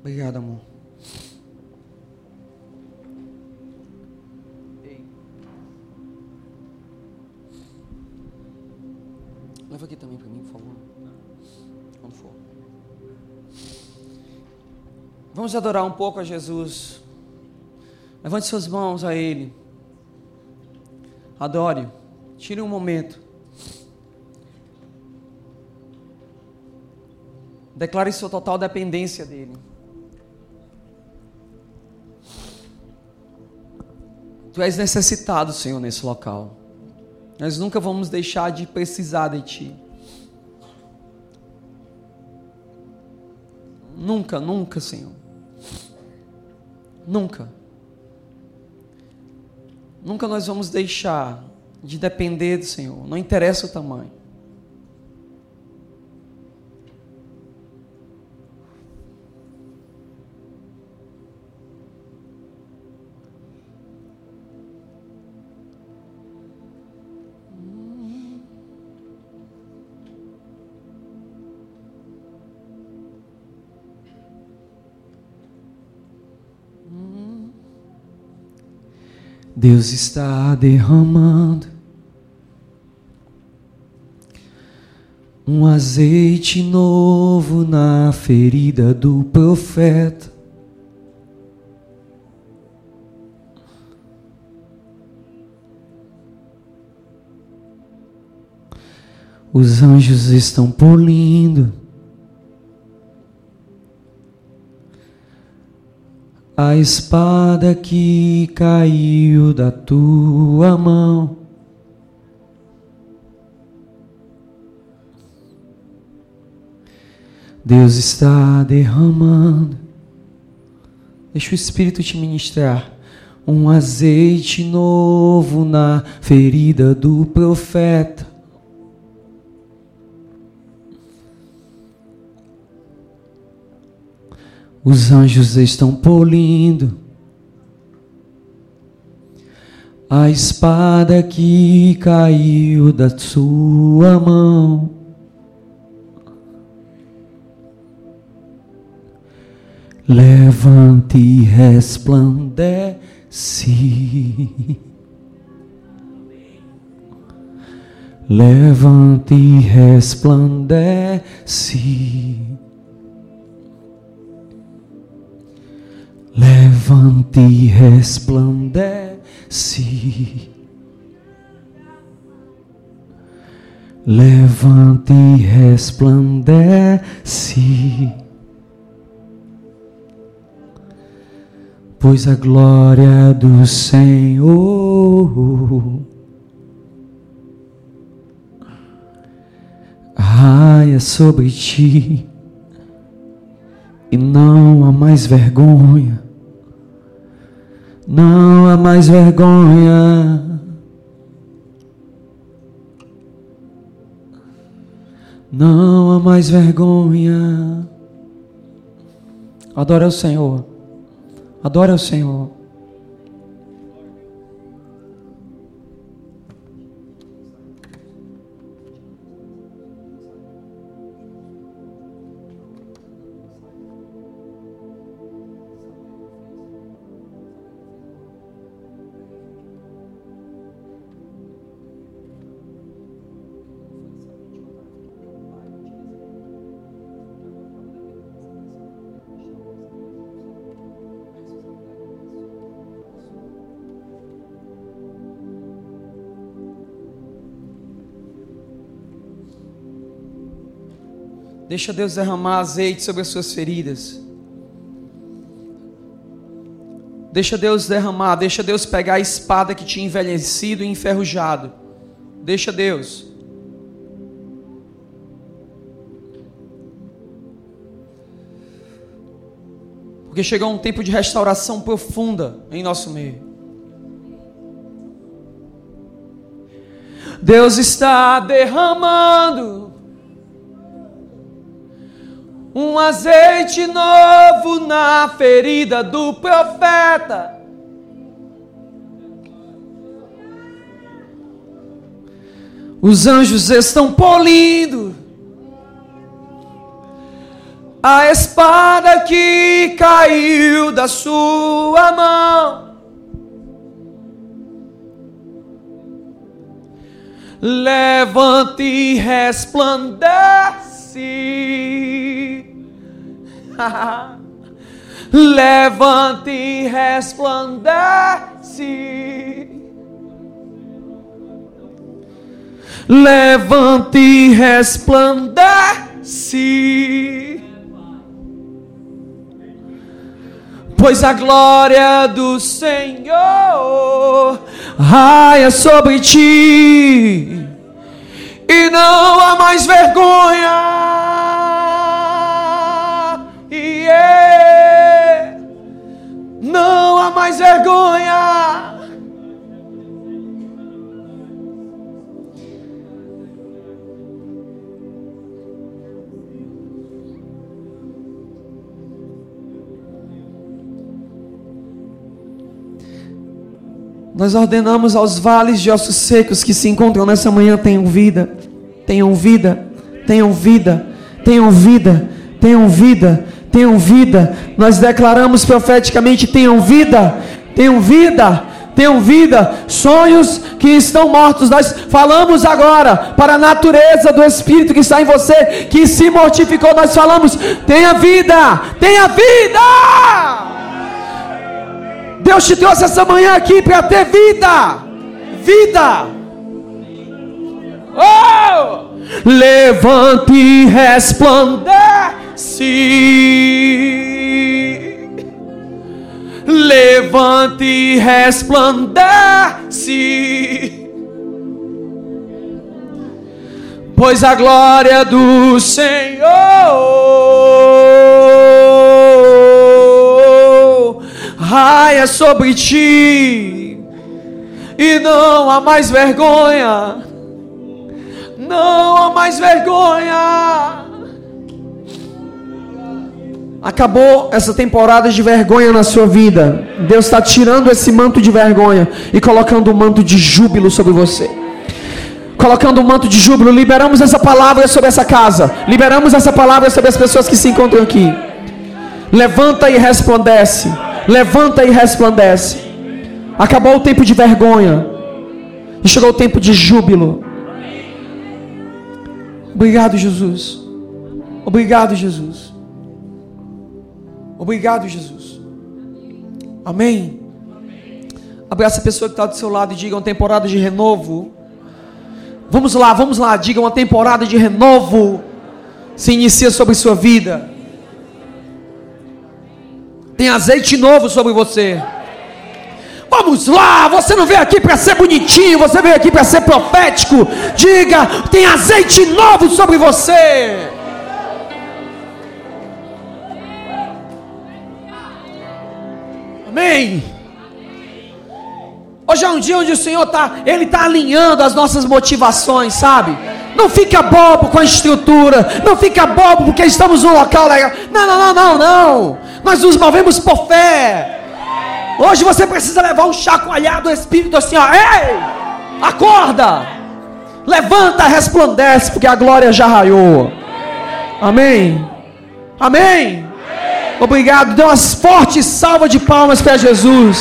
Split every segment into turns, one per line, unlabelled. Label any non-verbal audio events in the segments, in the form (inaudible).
Obrigado, amor. Leva aqui também para mim, por favor. Quando for. Vamos adorar um pouco a Jesus. Levante suas mãos a Ele. Adore. Tire um momento. Declare sua total dependência dEle. Tu és necessitado, Senhor, nesse local. Nós nunca vamos deixar de precisar de Ti. Nunca, nunca, Senhor. Nunca. Nunca nós vamos deixar de depender do Senhor. Não interessa o tamanho. Deus está derramando um azeite novo na ferida do profeta. Os anjos estão polindo a espada que caiu da tua mão. Deus está derramando. Deixa o Espírito te ministrar. Um azeite novo na ferida do profeta. Os anjos estão polindo a espada que caiu da sua mão. Levante e resplandece. Levante e resplandece. Levante e resplandece. Levante e resplandece. Pois a glória do Senhor raia sobre ti e não há mais vergonha não há mais vergonha. Não há mais vergonha. Adora o Senhor. Adora o Senhor. Deixa Deus derramar azeite sobre as suas feridas. Deixa Deus derramar, deixa Deus pegar a espada que tinha envelhecido e enferrujado. Deixa Deus. Porque chegou um tempo de restauração profunda em nosso meio. Deus está derramando um azeite novo na ferida do profeta. Os anjos estão polindo a espada que caiu da sua mão. Levante e resplandece. (laughs) Levante e resplandece. Levante e resplandece. Pois a glória do Senhor raia sobre ti, e não há mais vergonha. Não há mais vergonha. Nós ordenamos aos vales de ossos secos que se encontram nessa manhã tenham vida, tenham vida, tenham vida, tenham vida, tenham vida, tenham vida. Nós declaramos profeticamente: tenham vida, tenham vida, tenham vida. Sonhos que estão mortos, nós falamos agora para a natureza do Espírito que está em você, que se mortificou. Nós falamos: tenha vida, tenha vida. Deus te trouxe essa manhã aqui para ter vida. Vida. Oh! Levante e resplandece. Levante e resplandece. Pois a glória do Senhor raia sobre ti, e não há mais vergonha, não há mais vergonha. Acabou essa temporada de vergonha na sua vida. Deus está tirando esse manto de vergonha e colocando um manto de júbilo sobre você. Colocando um manto de júbilo, liberamos essa palavra sobre essa casa. Liberamos essa palavra sobre as pessoas que se encontram aqui. Levanta e resplandece. Levanta e resplandece. Acabou o tempo de vergonha. E chegou o tempo de júbilo. Obrigado, Jesus. Obrigado, Jesus. Obrigado, Jesus. Amém. Abraça a pessoa que está do seu lado e diga uma temporada de renovo. Vamos lá, vamos lá, diga uma temporada de renovo. Se inicia sobre sua vida. Tem azeite novo sobre você. Vamos lá, você não veio aqui para ser bonitinho, você veio aqui para ser profético. Diga, tem azeite novo sobre você. Amém. Hoje é um dia onde o Senhor está, Ele está alinhando as nossas motivações, sabe? Não fica bobo com a estrutura, não fica bobo porque estamos num local legal. Não, não, não, não, não. Nós nos movemos por fé. Hoje você precisa levar um chacoalhado do Espírito assim, ó. Ei! Acorda! Levanta, resplandece, porque a glória já raiou. Amém. Amém. Obrigado. Dê umas fortes salvas de palmas para Jesus.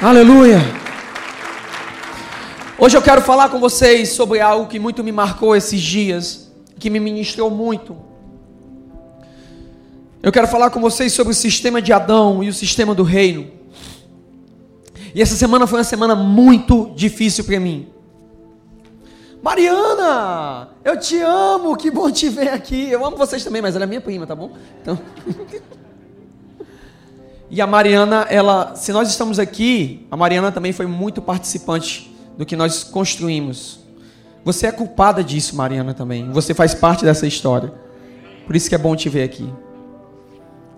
Aleluia. Hoje eu quero falar com vocês sobre algo que muito me marcou esses dias que me ministrou muito. Eu quero falar com vocês sobre o sistema de Adão e o sistema do reino. E essa semana foi uma semana muito difícil para mim. Mariana, eu te amo, que bom te ver aqui. Eu amo vocês também, mas ela é minha prima, tá bom? Então. (laughs) e a Mariana, ela, se nós estamos aqui, a Mariana também foi muito participante do que nós construímos. Você é culpada disso, Mariana, também. Você faz parte dessa história. Por isso que é bom te ver aqui.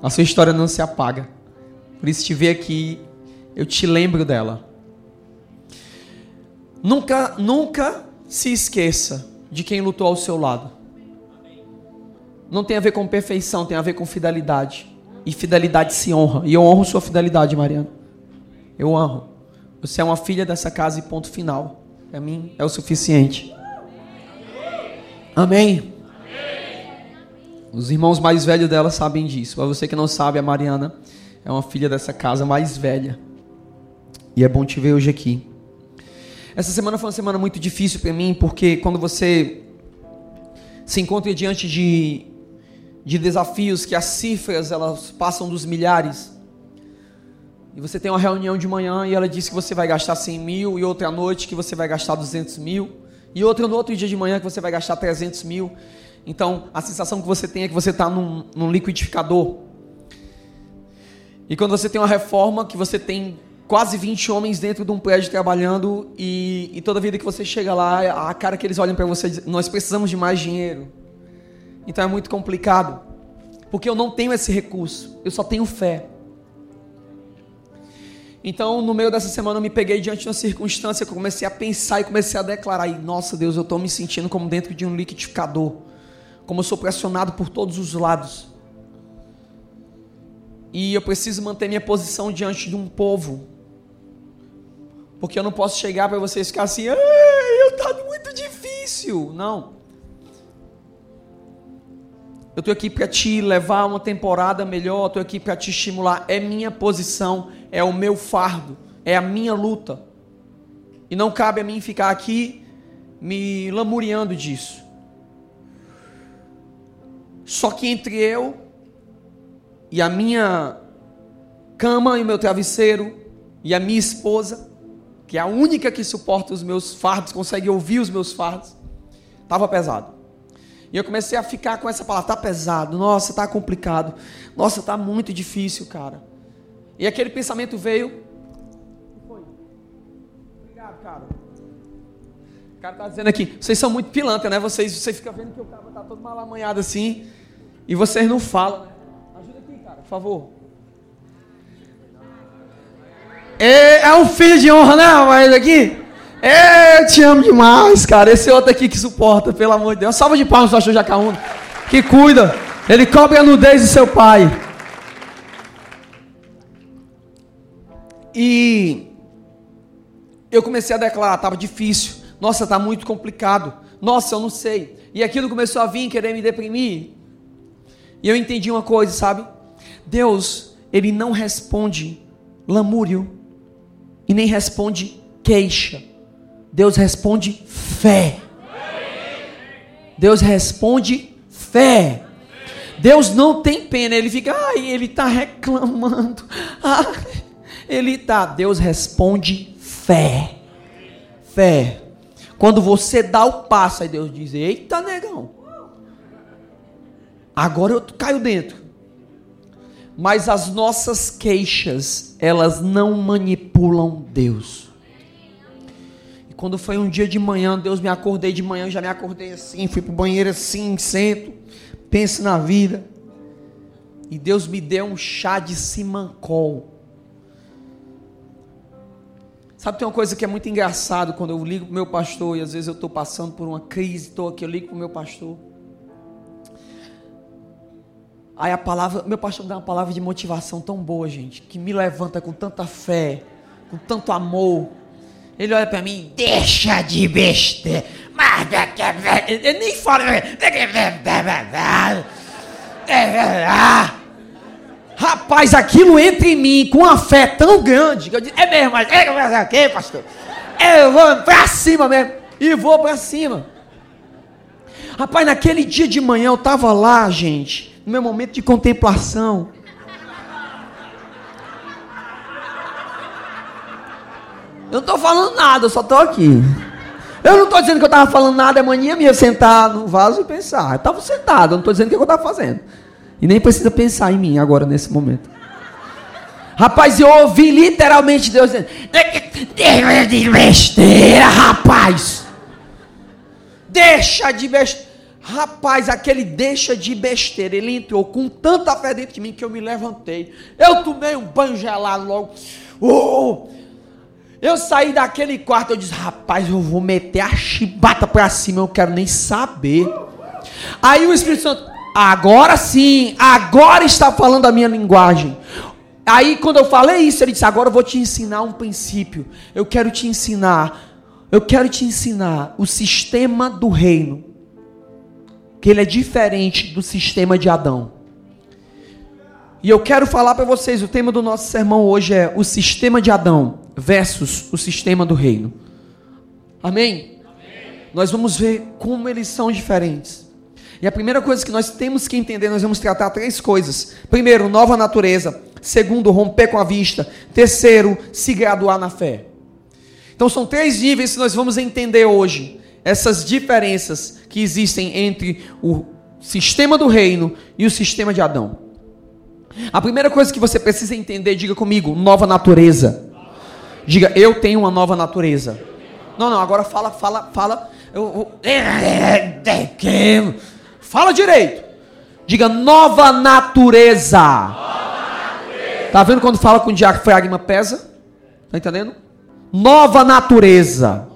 A sua história não se apaga. Por isso te ver aqui, eu te lembro dela. Nunca, nunca se esqueça de quem lutou ao seu lado. Não tem a ver com perfeição, tem a ver com fidelidade. E fidelidade se honra. E eu honro sua fidelidade, Mariana. Eu honro. Você é uma filha dessa casa e ponto final. Para mim é o suficiente. Amém? Os irmãos mais velhos dela sabem disso. Para você que não sabe, a Mariana é uma filha dessa casa mais velha. E é bom te ver hoje aqui. Essa semana foi uma semana muito difícil para mim, porque quando você se encontra diante de, de desafios que as cifras elas passam dos milhares, e você tem uma reunião de manhã e ela diz que você vai gastar 100 mil, e outra noite que você vai gastar 200 mil, e outra no outro dia de manhã que você vai gastar 300 mil. Então, a sensação que você tem é que você está num, num liquidificador. E quando você tem uma reforma, que você tem quase 20 homens dentro de um prédio trabalhando e, e toda vida que você chega lá, a cara que eles olham para você, diz, nós precisamos de mais dinheiro. Então é muito complicado, porque eu não tenho esse recurso, eu só tenho fé. Então, no meio dessa semana, eu me peguei diante de uma circunstância que eu comecei a pensar e comecei a declarar: e, Nossa Deus, eu estou me sentindo como dentro de um liquidificador, como eu sou pressionado por todos os lados. E eu preciso manter minha posição diante de um povo porque eu não posso chegar para vocês ficar assim, eu tá muito difícil. Não. Eu estou aqui para te levar uma temporada melhor, estou aqui para te estimular. É minha posição, é o meu fardo, é a minha luta. E não cabe a mim ficar aqui me lamuriando disso. Só que entre eu e a minha cama e o meu travesseiro e a minha esposa, que é a única que suporta os meus fardos, consegue ouvir os meus fardos, estava pesado. E eu comecei a ficar com essa palavra, tá pesado, nossa, tá complicado, nossa, tá muito difícil, cara. E aquele pensamento veio. Foi? Obrigado, cara. O cara tá dizendo aqui, vocês são muito pilantra, né? Vocês, você fica vendo que o cara tá todo mal amanhado assim, e vocês não falam, né? Ajuda aqui, cara, por favor. É, é um filho de honra, né, rapaz, aqui? É, eu te amo demais, cara. Esse outro aqui que suporta, pelo amor de Deus. Salva de palmas, pastor Jacaúna. Que cuida. Ele cobre a nudez de seu pai. E eu comecei a declarar, estava difícil. Nossa, está muito complicado. Nossa, eu não sei. E aquilo começou a vir, querer me deprimir. E eu entendi uma coisa, sabe? Deus, Ele não responde lamúrio e nem responde queixa. Deus responde fé. Deus responde fé. Deus não tem pena, ele fica, ai, ele está reclamando. (laughs) Ah, ele está. Deus responde fé. Fé. Quando você dá o passo, aí Deus diz: Eita, negão. Agora eu caio dentro. Mas as nossas queixas, elas não manipulam Deus. E quando foi um dia de manhã, Deus me acordei de manhã, já me acordei assim, fui para o banheiro assim, sento, penso na vida. E Deus me deu um chá de simancol. Sabe, tem uma coisa que é muito engraçado quando eu ligo para o meu pastor, e às vezes eu estou passando por uma crise, estou aqui, eu ligo para o meu pastor. Aí a palavra, meu pastor me dá uma palavra de motivação tão boa, gente, que me levanta com tanta fé, com tanto amor. Ele olha para mim, deixa de besteira. Ele nem fala. Rapaz, aquilo entra em mim com uma fé tão grande que eu disse, é mesmo, mas é fazer o quê, pastor? Eu vou para cima mesmo. E vou para cima. Rapaz, naquele dia de manhã eu estava lá, gente no meu momento de contemplação. Eu não estou falando nada, eu só estou aqui. Eu não estou dizendo que eu estava falando nada, é mania minha sentar no vaso e pensar. Eu estava sentado, eu não estou dizendo o que eu estava fazendo. E nem precisa pensar em mim agora, nesse momento. Rapaz, eu ouvi literalmente Deus dizendo: Deixa de besteira, rapaz. Deixa de besteira. Rapaz, aquele deixa de besteira. Ele entrou com tanta fé dentro de mim que eu me levantei. Eu tomei um banho gelado logo. Uh! Eu saí daquele quarto, eu disse, rapaz, eu vou meter a chibata pra cima, eu não quero nem saber. Aí o Espírito Santo, agora sim, agora está falando a minha linguagem. Aí quando eu falei isso, ele disse, agora eu vou te ensinar um princípio. Eu quero te ensinar, eu quero te ensinar o sistema do reino que ele é diferente do sistema de Adão. E eu quero falar para vocês, o tema do nosso sermão hoje é o sistema de Adão versus o sistema do reino. Amém? Amém? Nós vamos ver como eles são diferentes. E a primeira coisa que nós temos que entender, nós vamos tratar três coisas. Primeiro, nova natureza. Segundo, romper com a vista. Terceiro, se graduar na fé. Então são três níveis que nós vamos entender hoje. Essas diferenças que existem entre o sistema do reino e o sistema de Adão. A primeira coisa que você precisa entender, diga comigo, nova natureza. Diga, eu tenho uma nova natureza. Não, não, agora fala, fala, fala. Eu, eu, fala direito. Diga, nova natureza. nova natureza. Tá vendo quando fala com o diafragma pesa? Tá entendendo? Nova natureza.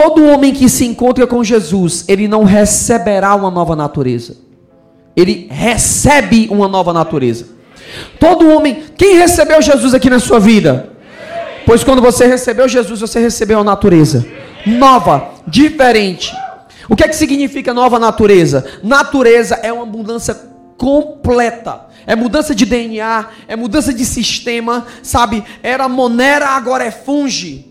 Todo homem que se encontra com Jesus, ele não receberá uma nova natureza ele recebe uma nova natureza. Todo homem, quem recebeu Jesus aqui na sua vida? Pois quando você recebeu Jesus, você recebeu a natureza nova, diferente. O que é que significa nova natureza? Natureza é uma mudança completa. É mudança de DNA, é mudança de sistema, sabe? Era monera, agora é funge.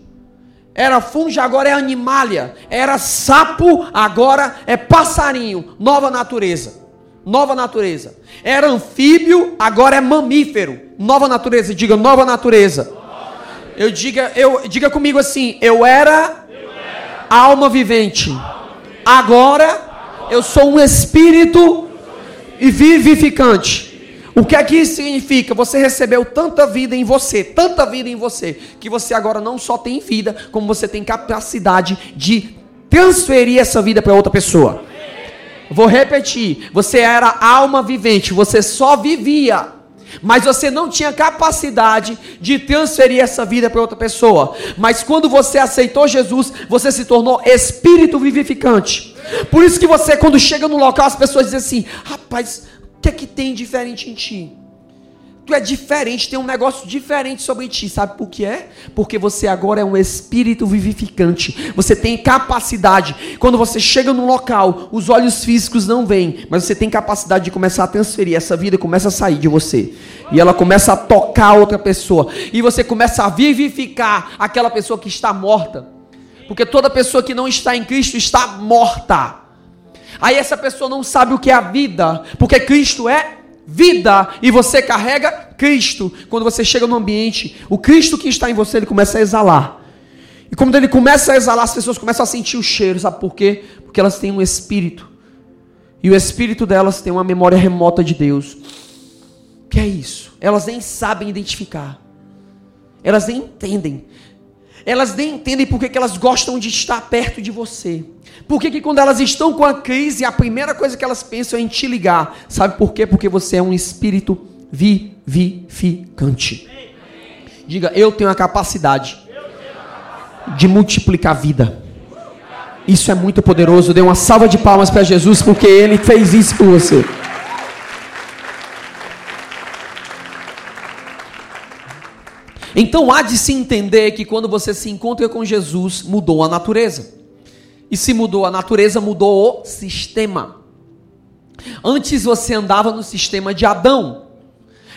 Era funge, agora é animalia. Era sapo, agora é passarinho. Nova natureza nova natureza. Era anfíbio, agora é mamífero. Nova natureza, diga nova natureza. Eu diga, eu diga comigo assim, eu era, alma vivente. Agora eu sou um espírito e vivificante. O que é que isso significa? Você recebeu tanta vida em você, tanta vida em você, que você agora não só tem vida, como você tem capacidade de transferir essa vida para outra pessoa. Vou repetir. Você era alma vivente, você só vivia. Mas você não tinha capacidade de transferir essa vida para outra pessoa. Mas quando você aceitou Jesus, você se tornou espírito vivificante. Por isso que você, quando chega no local, as pessoas dizem assim: rapaz, o que é que tem diferente em ti? Tu é diferente, tem um negócio diferente sobre ti. Sabe por que é? Porque você agora é um espírito vivificante. Você tem capacidade. Quando você chega num local, os olhos físicos não vêm, mas você tem capacidade de começar a transferir. Essa vida começa a sair de você. E ela começa a tocar outra pessoa. E você começa a vivificar aquela pessoa que está morta. Porque toda pessoa que não está em Cristo está morta. Aí essa pessoa não sabe o que é a vida, porque Cristo é vida e você carrega Cristo. Quando você chega no ambiente, o Cristo que está em você, ele começa a exalar. E quando ele começa a exalar, as pessoas começam a sentir o cheiro, sabe por quê? Porque elas têm um espírito. E o espírito delas tem uma memória remota de Deus. O que é isso? Elas nem sabem identificar. Elas nem entendem. Elas nem entendem porque que elas gostam de estar perto de você. Por que quando elas estão com a crise, a primeira coisa que elas pensam é em te ligar? Sabe por quê? Porque você é um espírito vivificante. Diga, eu tenho a capacidade de multiplicar a vida. Isso é muito poderoso. Dê uma salva de palmas para Jesus, porque Ele fez isso por você. Então há de se entender que quando você se encontra com Jesus, mudou a natureza. E se mudou a natureza, mudou o sistema. Antes você andava no sistema de Adão.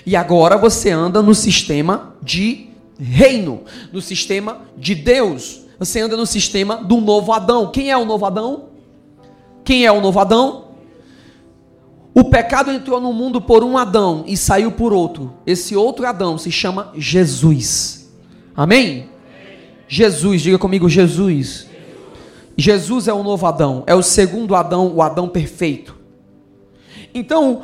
E agora você anda no sistema de reino, no sistema de Deus. Você anda no sistema do novo Adão. Quem é o novo Adão? Quem é o novo Adão? O pecado entrou no mundo por um Adão e saiu por outro. Esse outro Adão se chama Jesus. Amém? Jesus, diga comigo, Jesus. Jesus é o novo Adão, é o segundo Adão, o Adão perfeito. Então,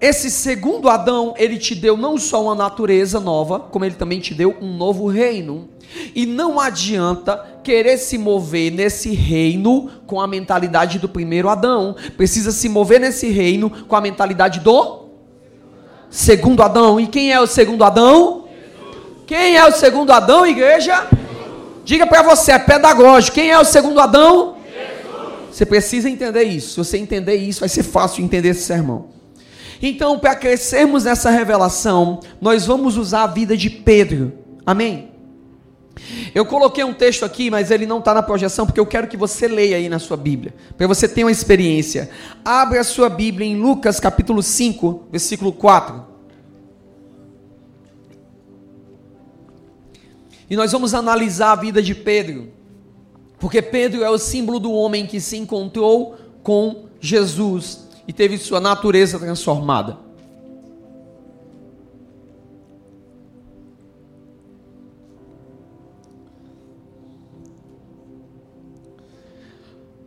esse segundo Adão, ele te deu não só uma natureza nova, como ele também te deu um novo reino. E não adianta querer se mover nesse reino com a mentalidade do primeiro Adão. Precisa se mover nesse reino com a mentalidade do segundo Adão. E quem é o segundo Adão? Quem é o segundo Adão, igreja? Diga para você, é pedagógico. Quem é o segundo Adão? Jesus. Você precisa entender isso. Se você entender isso, vai ser fácil entender esse sermão. Então, para crescermos nessa revelação, nós vamos usar a vida de Pedro. Amém? Eu coloquei um texto aqui, mas ele não está na projeção, porque eu quero que você leia aí na sua Bíblia, para você ter uma experiência. Abre a sua Bíblia em Lucas capítulo 5, versículo 4. E nós vamos analisar a vida de Pedro, porque Pedro é o símbolo do homem que se encontrou com Jesus e teve sua natureza transformada.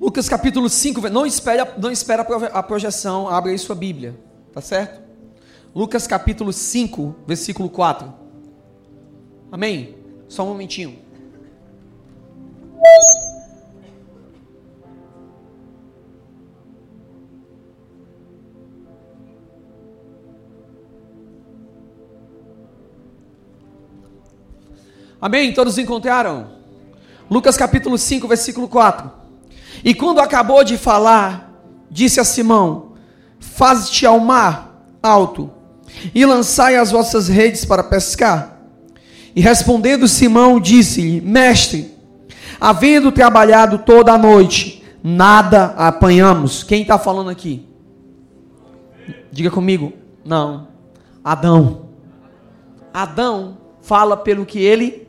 Lucas capítulo 5, não espera, não espera a projeção, abre aí sua Bíblia, tá certo? Lucas capítulo 5, versículo 4. Amém? Só um momentinho. Amém? Todos encontraram? Lucas capítulo 5, versículo 4. E quando acabou de falar, disse a Simão: Faze-te ao mar alto e lançai as vossas redes para pescar. E respondendo Simão, disse-lhe: Mestre, havendo trabalhado toda a noite, nada apanhamos. Quem está falando aqui? Diga comigo. Não. Adão. Adão fala pelo que ele.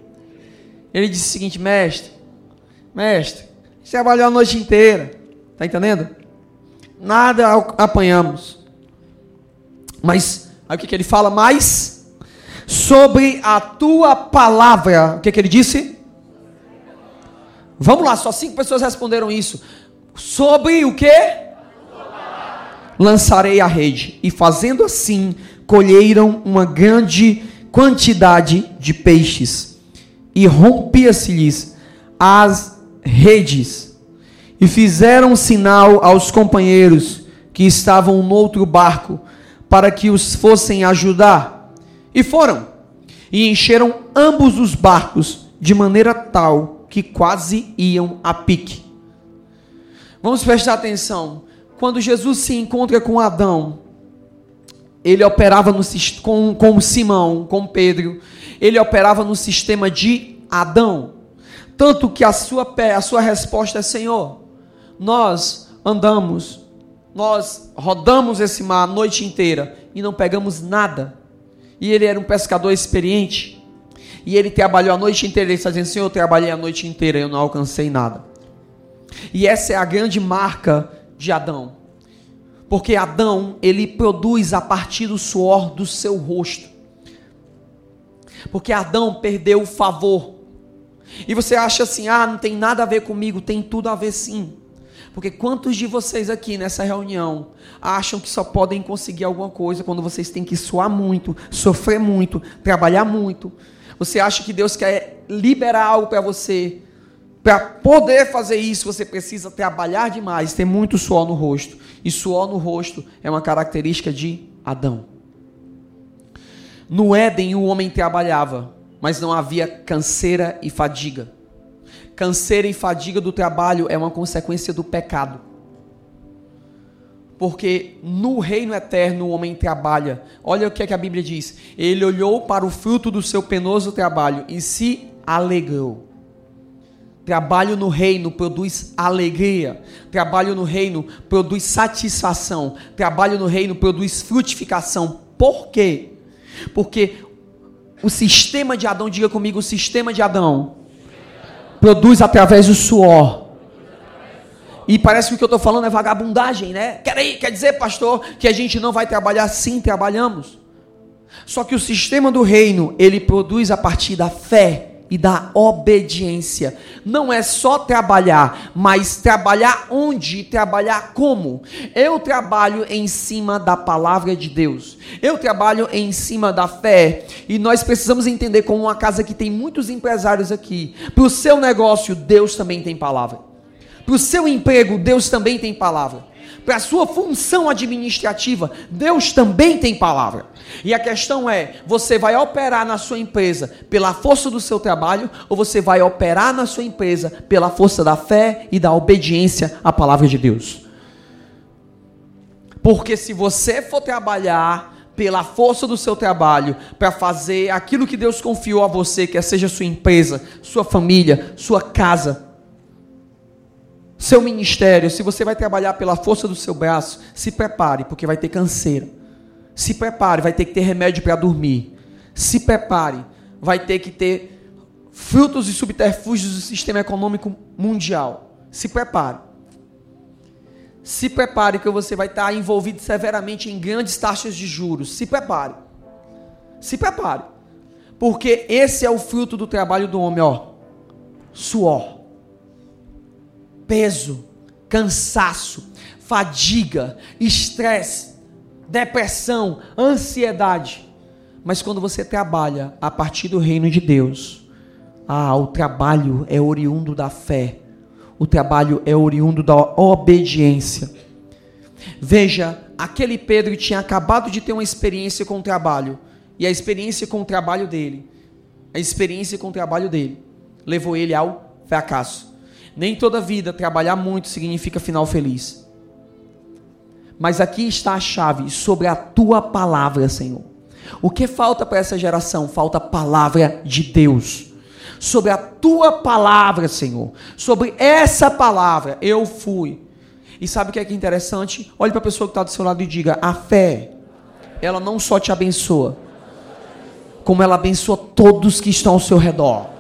Ele disse o seguinte: Mestre, mestre, trabalhou a noite inteira. Está entendendo? Nada apanhamos. Mas, aí o que, que ele fala mais? Sobre a tua palavra. O que, que ele disse? Vamos lá, só cinco pessoas responderam isso. Sobre o que? Lançarei a rede. E fazendo assim, colheram uma grande quantidade de peixes. E rompia-se-lhes as redes e fizeram sinal aos companheiros que estavam no outro barco para que os fossem ajudar. E foram e encheram ambos os barcos de maneira tal que quase iam a pique. Vamos prestar atenção. Quando Jesus se encontra com Adão, ele operava no, com, com Simão, com Pedro, ele operava no sistema de Adão. Tanto que a sua, a sua resposta é: Senhor, nós andamos, nós rodamos esse mar a noite inteira e não pegamos nada. E ele era um pescador experiente. E ele trabalhou a noite inteira. Ele está dizendo: Senhor, eu trabalhei a noite inteira e eu não alcancei nada. E essa é a grande marca de Adão. Porque Adão, ele produz a partir do suor do seu rosto. Porque Adão perdeu o favor e você acha assim: ah, não tem nada a ver comigo, tem tudo a ver sim. Porque quantos de vocês aqui nessa reunião acham que só podem conseguir alguma coisa quando vocês têm que suar muito, sofrer muito, trabalhar muito? Você acha que Deus quer liberar algo para você? Para poder fazer isso, você precisa trabalhar demais, ter muito suor no rosto. E suor no rosto é uma característica de Adão. No Éden, o homem trabalhava mas não havia canseira e fadiga. Canseira e fadiga do trabalho é uma consequência do pecado. Porque no reino eterno o homem trabalha. Olha o que, é que a Bíblia diz. Ele olhou para o fruto do seu penoso trabalho e se alegrou. Trabalho no reino produz alegria. Trabalho no reino produz satisfação. Trabalho no reino produz frutificação. Por quê? Porque o sistema de Adão, diga comigo, o sistema de Adão produz através do suor. E parece que o que eu estou falando é vagabundagem, né? Quer, dizer, pastor, que a gente não vai trabalhar? Sim, trabalhamos. Só que o sistema do reino, ele produz a partir da fé e da obediência. Não é só trabalhar, mas trabalhar onde, trabalhar como. Eu trabalho em cima da palavra de Deus. Eu trabalho em cima da fé. E nós precisamos entender como uma casa que tem muitos empresários aqui. Para o seu negócio, Deus também tem palavra. Para o seu emprego, Deus também tem palavra para a sua função administrativa, Deus também tem palavra. E a questão é: você vai operar na sua empresa pela força do seu trabalho ou você vai operar na sua empresa pela força da fé e da obediência à palavra de Deus? Porque se você for trabalhar pela força do seu trabalho para fazer aquilo que Deus confiou a você, quer seja sua empresa, sua família, sua casa, seu ministério, se você vai trabalhar pela força do seu braço, se prepare, porque vai ter canseira. Se prepare, vai ter que ter remédio para dormir. Se prepare, vai ter que ter frutos e subterfúgios do sistema econômico mundial. Se prepare. Se prepare que você vai estar envolvido severamente em grandes taxas de juros. Se prepare. Se prepare. Porque esse é o fruto do trabalho do homem, ó. Suor. Peso, cansaço, fadiga, estresse, depressão, ansiedade. Mas quando você trabalha a partir do reino de Deus, ah, o trabalho é oriundo da fé o trabalho é oriundo da obediência. Veja, aquele Pedro tinha acabado de ter uma experiência com o trabalho, e a experiência com o trabalho dele, a experiência com o trabalho dele, levou ele ao fracasso. Nem toda vida trabalhar muito significa final feliz. Mas aqui está a chave sobre a tua palavra, Senhor. O que falta para essa geração? Falta palavra de Deus sobre a tua palavra, Senhor. Sobre essa palavra eu fui. E sabe o que é que é interessante? Olhe para a pessoa que está do seu lado e diga: a fé, ela não só te abençoa, como ela abençoa todos que estão ao seu redor.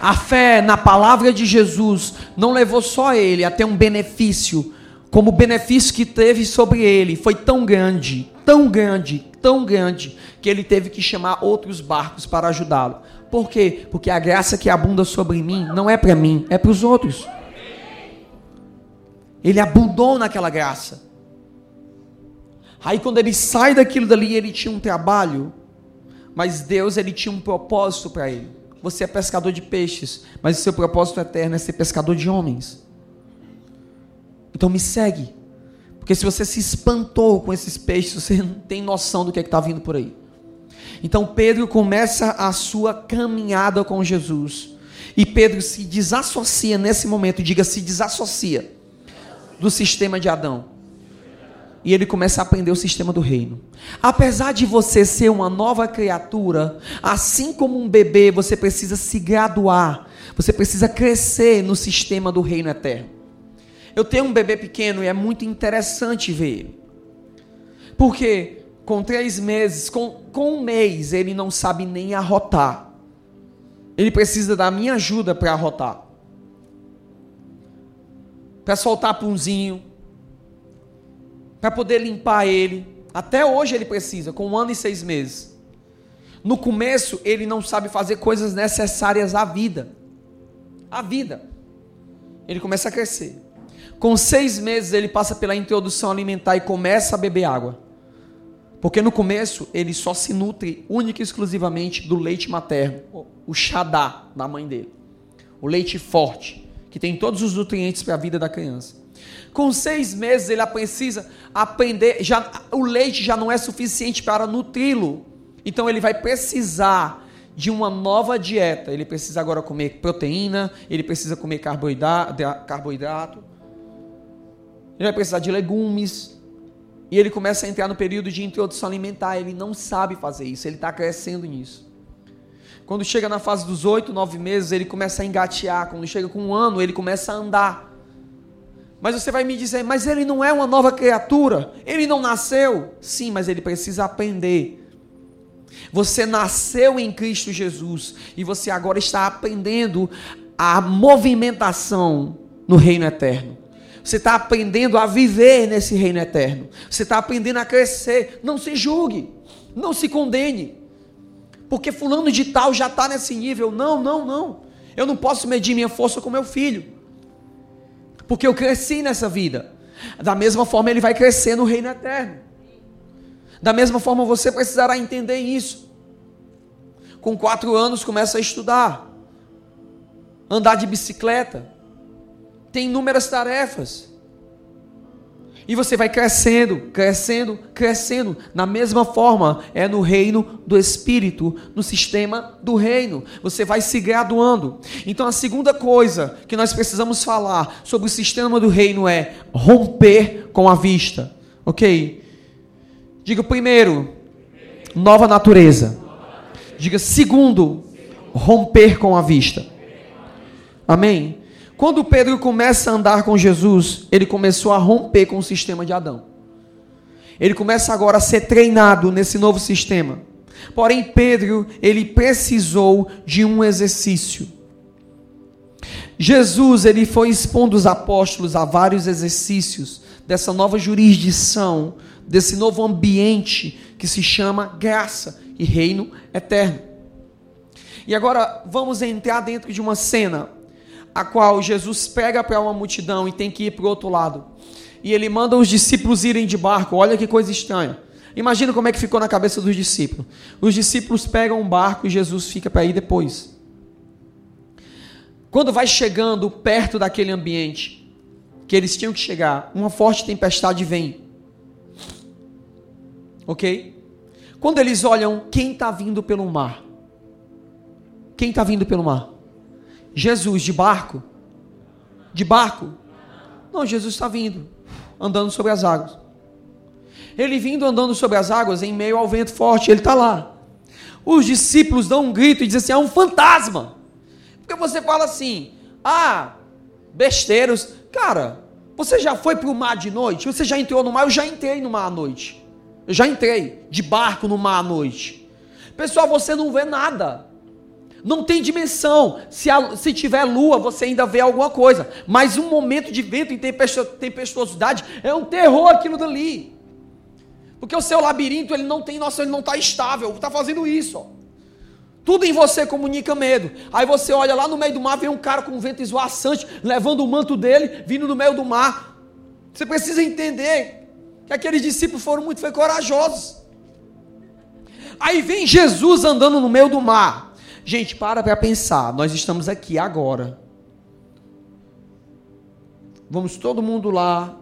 A fé na palavra de Jesus não levou só ele a ter um benefício, como o benefício que teve sobre ele foi tão grande, tão grande, tão grande, que ele teve que chamar outros barcos para ajudá-lo. Por quê? Porque a graça que abunda sobre mim não é para mim, é para os outros. Ele abundou naquela graça. Aí quando ele sai daquilo dali, ele tinha um trabalho, mas Deus ele tinha um propósito para ele. Você é pescador de peixes, mas o seu propósito eterno é ser pescador de homens. Então me segue. Porque se você se espantou com esses peixes, você não tem noção do que é está vindo por aí. Então Pedro começa a sua caminhada com Jesus. E Pedro se desassocia nesse momento, diga se desassocia do sistema de Adão e ele começa a aprender o sistema do reino. Apesar de você ser uma nova criatura, assim como um bebê, você precisa se graduar, você precisa crescer no sistema do reino eterno. Eu tenho um bebê pequeno e é muito interessante ver ele. Porque com três meses, com, com um mês, ele não sabe nem arrotar. Ele precisa da minha ajuda para arrotar. Para soltar punzinho, para poder limpar ele. Até hoje ele precisa, com um ano e seis meses. No começo, ele não sabe fazer coisas necessárias à vida. À vida. Ele começa a crescer. Com seis meses, ele passa pela introdução alimentar e começa a beber água. Porque no começo, ele só se nutre única e exclusivamente do leite materno, o xadá da mãe dele. O leite forte, que tem todos os nutrientes para a vida da criança. Com seis meses ele precisa aprender, já, o leite já não é suficiente para nutri-lo. Então ele vai precisar de uma nova dieta. Ele precisa agora comer proteína, ele precisa comer carboidrato, ele vai precisar de legumes. E ele começa a entrar no período de introdução alimentar. Ele não sabe fazer isso, ele está crescendo nisso. Quando chega na fase dos oito, nove meses, ele começa a engatear. Quando chega com um ano, ele começa a andar. Mas você vai me dizer, mas ele não é uma nova criatura, ele não nasceu. Sim, mas ele precisa aprender. Você nasceu em Cristo Jesus e você agora está aprendendo a movimentação no reino eterno. Você está aprendendo a viver nesse reino eterno. Você está aprendendo a crescer. Não se julgue, não se condene, porque fulano de tal já está nesse nível. Não, não, não. Eu não posso medir minha força com meu filho porque eu cresci nessa vida. Da mesma forma, ele vai crescer no reino eterno. Da mesma forma, você precisará entender isso. Com quatro anos, começa a estudar, andar de bicicleta, tem inúmeras tarefas. E você vai crescendo, crescendo, crescendo. Na mesma forma, é no reino do Espírito, no sistema do reino. Você vai se graduando. Então, a segunda coisa que nós precisamos falar sobre o sistema do reino é romper com a vista. Ok? Diga primeiro, nova natureza. Diga segundo, romper com a vista. Amém? Quando Pedro começa a andar com Jesus, ele começou a romper com o sistema de Adão. Ele começa agora a ser treinado nesse novo sistema. Porém, Pedro, ele precisou de um exercício. Jesus, ele foi expondo os apóstolos a vários exercícios dessa nova jurisdição, desse novo ambiente que se chama graça e reino eterno. E agora vamos entrar dentro de uma cena a qual Jesus pega para uma multidão e tem que ir para o outro lado. E ele manda os discípulos irem de barco. Olha que coisa estranha. Imagina como é que ficou na cabeça dos discípulos. Os discípulos pegam um barco e Jesus fica para ir depois. Quando vai chegando perto daquele ambiente que eles tinham que chegar, uma forte tempestade vem. Ok? Quando eles olham, quem está vindo pelo mar? Quem está vindo pelo mar? Jesus de barco? De barco? Não, Jesus está vindo, andando sobre as águas. Ele vindo andando sobre as águas em meio ao vento forte, ele está lá. Os discípulos dão um grito e dizem assim: é um fantasma. Porque você fala assim: ah, besteiros. Cara, você já foi para o mar de noite? Você já entrou no mar? Eu já entrei no mar à noite. Eu já entrei de barco no mar à noite. Pessoal, você não vê nada. Não tem dimensão. Se, a, se tiver lua, você ainda vê alguma coisa. Mas um momento de vento e tempestuosidade é um terror aquilo dali. Porque o seu labirinto, ele não tem noção, ele não está estável. Está fazendo isso. Ó. Tudo em você comunica medo. Aí você olha lá no meio do mar, vem um cara com um vento esvoaçante, levando o manto dele, vindo no meio do mar. Você precisa entender que aqueles discípulos foram muito foi corajosos. Aí vem Jesus andando no meio do mar. Gente, para para pensar. Nós estamos aqui agora. Vamos todo mundo lá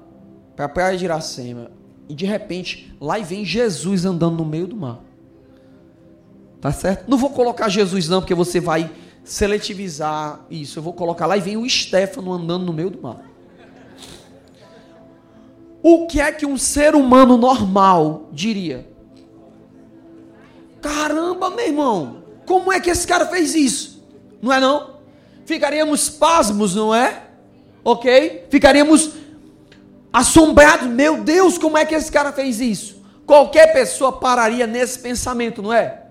para a praia de Iracema. E de repente, lá vem Jesus andando no meio do mar. Tá certo? Não vou colocar Jesus não, porque você vai seletivizar isso. Eu vou colocar lá e vem o Stefano andando no meio do mar. O que é que um ser humano normal diria? Caramba, meu irmão. Como é que esse cara fez isso? Não é não? Ficaríamos pasmos, não é? Ok? Ficaríamos assombrados. Meu Deus, como é que esse cara fez isso? Qualquer pessoa pararia nesse pensamento, não é?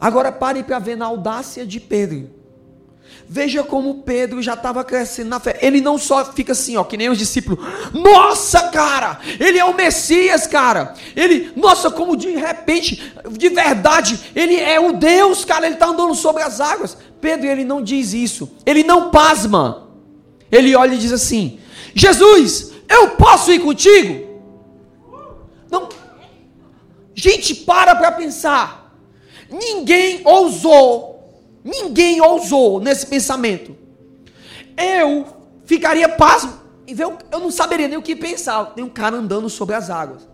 Agora pare para ver na audácia de Pedro. Veja como Pedro já estava crescendo na fé. Ele não só fica assim, ó, que nem os discípulos. Nossa, cara, ele é o Messias, cara. Ele, nossa, como de repente, de verdade, ele é o Deus, cara. Ele está andando sobre as águas. Pedro, ele não diz isso. Ele não pasma. Ele olha e diz assim: Jesus, eu posso ir contigo? Não. Gente, para para pensar. Ninguém ousou Ninguém ousou nesse pensamento. Eu ficaria pasmo. Eu não saberia nem o que pensar. Tem um cara andando sobre as águas.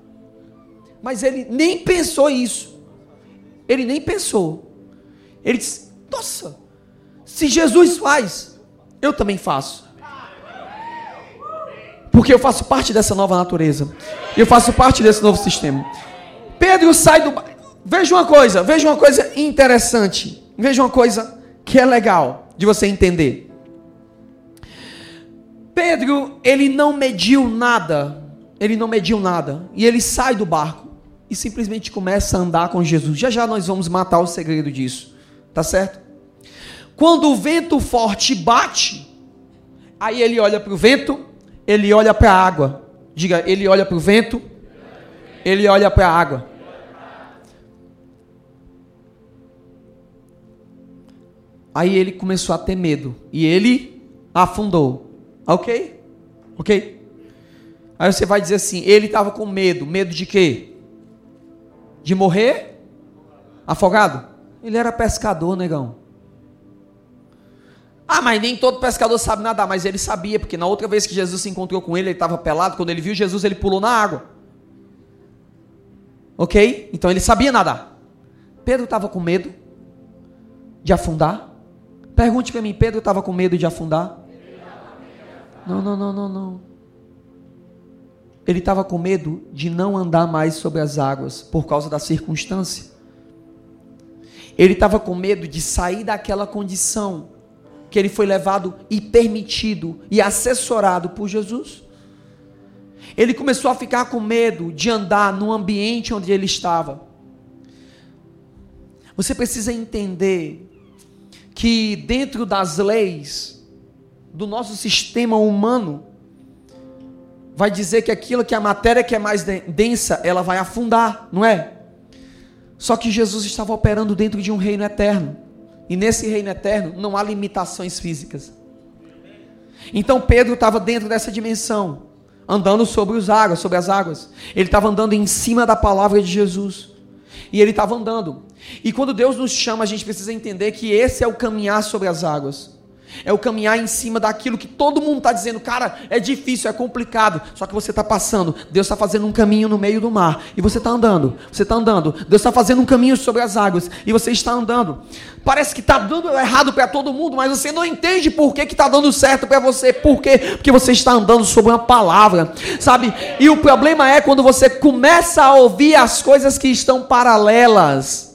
Mas ele nem pensou isso. Ele nem pensou. Ele disse: Nossa, se Jesus faz, eu também faço. Porque eu faço parte dessa nova natureza. Eu faço parte desse novo sistema. Pedro sai do. Veja uma coisa, veja uma coisa interessante. Veja uma coisa que é legal de você entender. Pedro, ele não mediu nada. Ele não mediu nada. E ele sai do barco e simplesmente começa a andar com Jesus. Já já nós vamos matar o segredo disso. Tá certo? Quando o vento forte bate, aí ele olha para o vento, ele olha para a água. Diga, ele olha para o vento, ele olha para a água. Aí ele começou a ter medo. E ele afundou. Ok? Ok? Aí você vai dizer assim: ele estava com medo. Medo de quê? De morrer? Afogado? Ele era pescador, negão. Ah, mas nem todo pescador sabe nadar, mas ele sabia, porque na outra vez que Jesus se encontrou com ele, ele estava pelado, quando ele viu Jesus, ele pulou na água. Ok? Então ele sabia nadar. Pedro estava com medo de afundar? Pergunte para mim, Pedro estava com medo de afundar? Não, não, não, não, não. Ele estava com medo de não andar mais sobre as águas por causa da circunstância. Ele estava com medo de sair daquela condição que ele foi levado e permitido e assessorado por Jesus. Ele começou a ficar com medo de andar no ambiente onde ele estava. Você precisa entender que dentro das leis do nosso sistema humano vai dizer que aquilo que a matéria que é mais densa, ela vai afundar, não é? Só que Jesus estava operando dentro de um reino eterno. E nesse reino eterno não há limitações físicas. Então Pedro estava dentro dessa dimensão, andando sobre as águas, sobre as águas. Ele estava andando em cima da palavra de Jesus. E ele estava andando. E quando Deus nos chama, a gente precisa entender que esse é o caminhar sobre as águas. É o caminhar em cima daquilo que todo mundo está dizendo, cara, é difícil, é complicado. Só que você está passando, Deus está fazendo um caminho no meio do mar. E você está andando, você está andando. Deus está fazendo um caminho sobre as águas. E você está andando. Parece que está dando errado para todo mundo, mas você não entende por que está dando certo para você. Por quê? Porque você está andando sobre uma palavra, sabe? E o problema é quando você começa a ouvir as coisas que estão paralelas.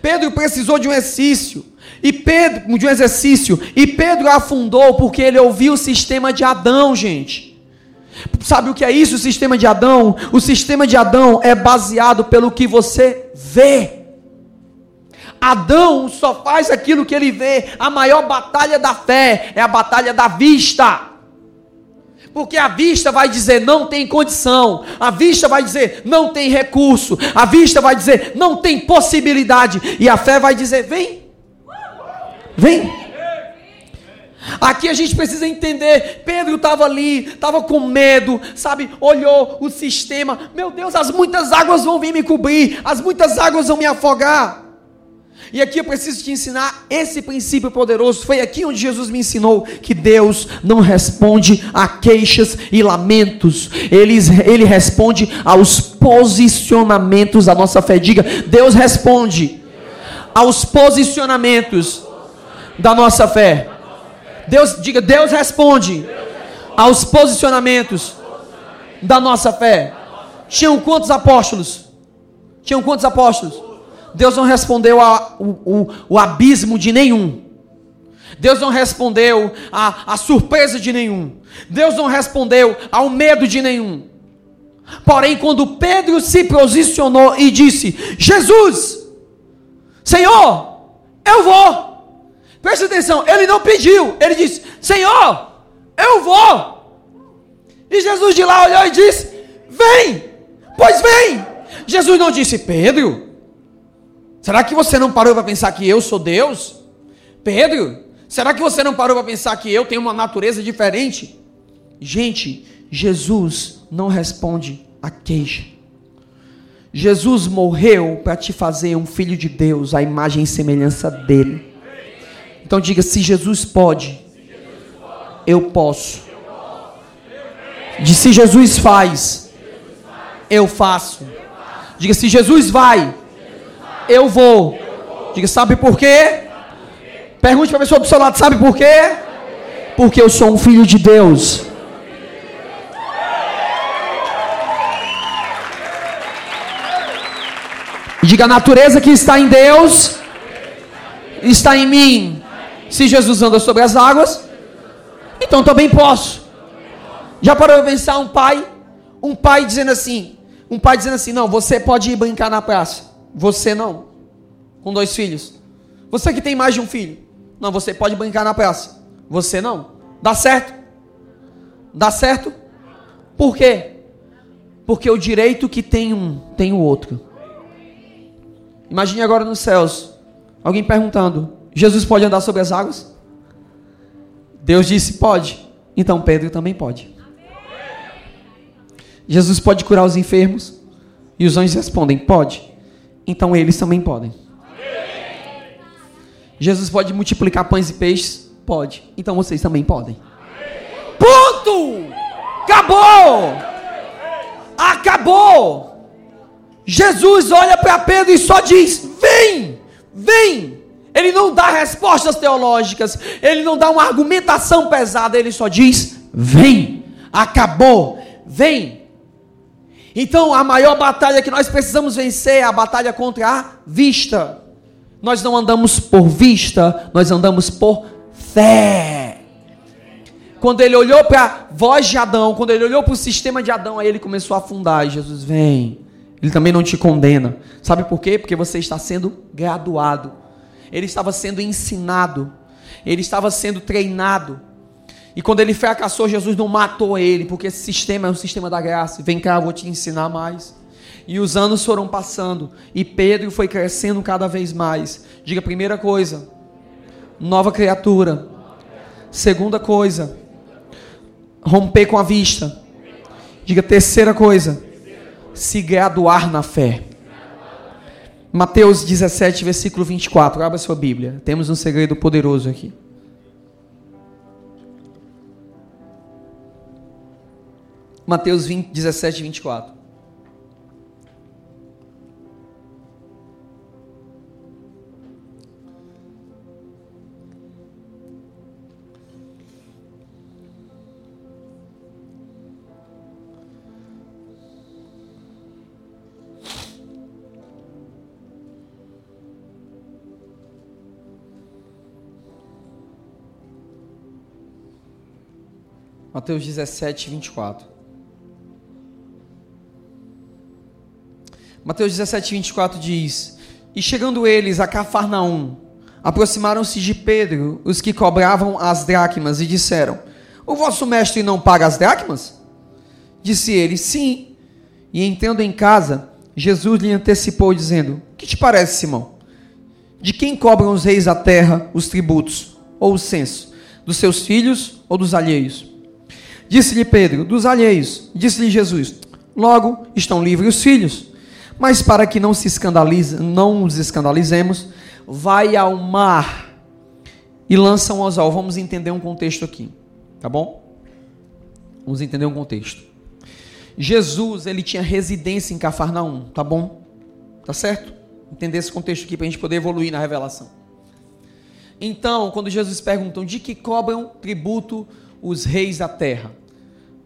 Pedro precisou de um exercício. E Pedro, de um exercício, e Pedro afundou porque ele ouviu o sistema de Adão, gente. Sabe o que é isso, o sistema de Adão? O sistema de Adão é baseado pelo que você vê. Adão só faz aquilo que ele vê. A maior batalha da fé é a batalha da vista. Porque a vista vai dizer não tem condição, a vista vai dizer não tem recurso, a vista vai dizer não tem possibilidade, e a fé vai dizer vem, Vem. Aqui a gente precisa entender. Pedro estava ali, estava com medo, sabe? Olhou o sistema. Meu Deus, as muitas águas vão vir me cobrir, as muitas águas vão me afogar. E aqui eu preciso te ensinar esse princípio poderoso. Foi aqui onde Jesus me ensinou que Deus não responde a queixas e lamentos, ele, ele responde aos posicionamentos da nossa fé. Diga, Deus responde aos posicionamentos da nossa fé. Deus, diga, Deus responde aos posicionamentos da nossa fé. Tinham quantos apóstolos? Tinham quantos apóstolos? Deus não respondeu ao o, o abismo de nenhum. Deus não respondeu à surpresa de nenhum. Deus não respondeu ao medo de nenhum. Porém, quando Pedro se posicionou e disse: Jesus, Senhor, eu vou. Presta atenção, ele não pediu, ele disse: Senhor, eu vou. E Jesus de lá olhou e disse: Vem, pois vem. Jesus não disse: Pedro, será que você não parou para pensar que eu sou Deus? Pedro, será que você não parou para pensar que eu tenho uma natureza diferente? Gente, Jesus não responde a queixa. Jesus morreu para te fazer um filho de Deus, a imagem e semelhança dele. Então diga: se Jesus pode, eu posso. De se Jesus faz, eu faço. Diga: se Jesus vai, eu vou. Diga: sabe por quê? Pergunte para a pessoa do seu lado: sabe por quê? Porque eu sou um filho de Deus. Diga: a natureza que está em Deus está em mim. Se Jesus anda sobre as águas, então também posso. Já parou para pensar um pai? Um pai dizendo assim: um pai dizendo assim, não, você pode ir brincar na praça. Você não. Com dois filhos. Você que tem mais de um filho. Não, você pode brincar na praça. Você não. Dá certo? Dá certo? Por quê? Porque o direito que tem um, tem o outro. Imagine agora nos céus. Alguém perguntando: Jesus pode andar sobre as águas? Deus disse: pode. Então Pedro também pode. Jesus pode curar os enfermos? E os anjos respondem: pode. Então eles também podem. Jesus pode multiplicar pães e peixes? Pode. Então vocês também podem. Ponto! Acabou! Acabou! Jesus olha para Pedro e só diz: Vem! Vem! Ele não dá respostas teológicas, ele não dá uma argumentação pesada, ele só diz: Vem! Acabou! Vem! Então a maior batalha que nós precisamos vencer é a batalha contra a vista. Nós não andamos por vista, nós andamos por fé. Quando ele olhou para a voz de Adão, quando ele olhou para o sistema de Adão, aí ele começou a afundar. E Jesus vem. Ele também não te condena. Sabe por quê? Porque você está sendo graduado. Ele estava sendo ensinado. Ele estava sendo treinado. E quando ele fracassou, Jesus não matou ele, porque esse sistema é um sistema da graça. Vem cá, eu vou te ensinar mais. E os anos foram passando, e Pedro foi crescendo cada vez mais. Diga primeira coisa, nova criatura. Segunda coisa, romper com a vista. Diga terceira coisa, se graduar na fé. Mateus 17, versículo 24. Abra sua Bíblia. Temos um segredo poderoso aqui. Mateus 20, 17, 24. Mateus 17, 24. Mateus 17, 24 diz: E chegando eles a Cafarnaum, aproximaram-se de Pedro os que cobravam as dracmas e disseram: O vosso mestre não paga as dracmas? Disse ele: Sim. E entrando em casa, Jesus lhe antecipou, dizendo: Que te parece, Simão? De quem cobram os reis da terra os tributos ou o censo? Dos seus filhos ou dos alheios? Disse-lhe Pedro: Dos alheios. Disse-lhe Jesus: Logo estão livres os filhos. Mas para que não se escandalize, não nos escandalizemos, vai ao mar e lança um anzol. Vamos entender um contexto aqui, tá bom? Vamos entender um contexto. Jesus, ele tinha residência em Cafarnaum, tá bom? Tá certo? Entender esse contexto aqui para a gente poder evoluir na revelação. Então, quando Jesus pergunta de que cobram tributo os reis da terra,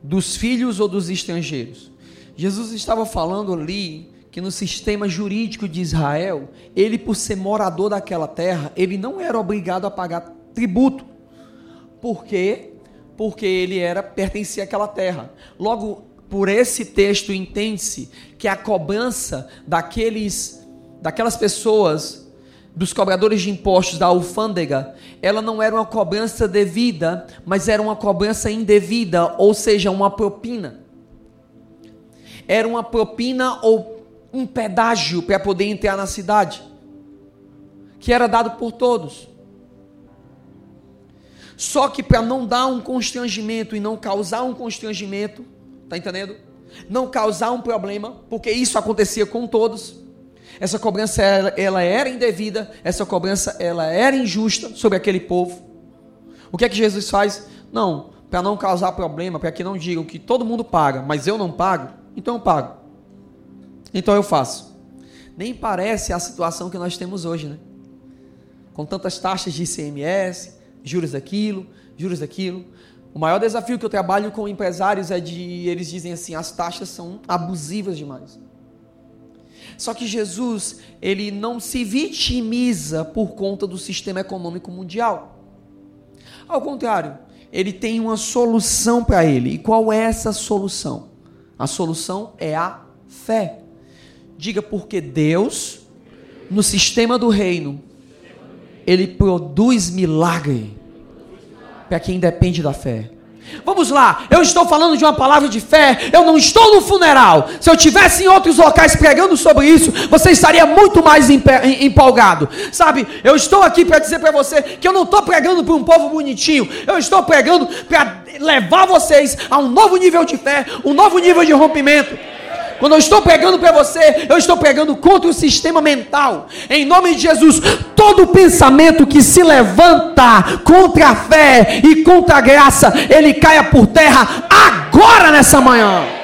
dos filhos ou dos estrangeiros, Jesus estava falando ali que no sistema jurídico de Israel, ele por ser morador daquela terra, ele não era obrigado a pagar tributo. Por quê? Porque ele era pertencia àquela terra. Logo, por esse texto entende-se que a cobrança daqueles daquelas pessoas dos cobradores de impostos da alfândega, ela não era uma cobrança devida, mas era uma cobrança indevida, ou seja, uma propina. Era uma propina ou um pedágio para poder entrar na cidade, que era dado por todos. Só que para não dar um constrangimento e não causar um constrangimento, tá entendendo? Não causar um problema, porque isso acontecia com todos. Essa cobrança ela, ela era indevida, essa cobrança ela era injusta sobre aquele povo. O que é que Jesus faz? Não, para não causar problema, para que não digam que todo mundo paga, mas eu não pago, então eu pago. Então eu faço. Nem parece a situação que nós temos hoje, né? Com tantas taxas de ICMS, juros daquilo, juros daquilo. O maior desafio que eu trabalho com empresários é de eles dizem assim, as taxas são abusivas demais. Só que Jesus, ele não se vitimiza por conta do sistema econômico mundial. Ao contrário, ele tem uma solução para ele. E qual é essa solução? A solução é a fé. Diga porque Deus, no sistema do reino, ele produz milagre para quem depende da fé. Vamos lá, eu estou falando de uma palavra de fé, eu não estou no funeral. Se eu tivesse em outros locais pregando sobre isso, você estaria muito mais empolgado. Sabe, eu estou aqui para dizer para você que eu não estou pregando para um povo bonitinho, eu estou pregando para levar vocês a um novo nível de fé, um novo nível de rompimento. Quando eu estou pregando para você, eu estou pregando contra o sistema mental. Em nome de Jesus, todo pensamento que se levanta contra a fé e contra a graça, ele caia por terra agora nessa manhã.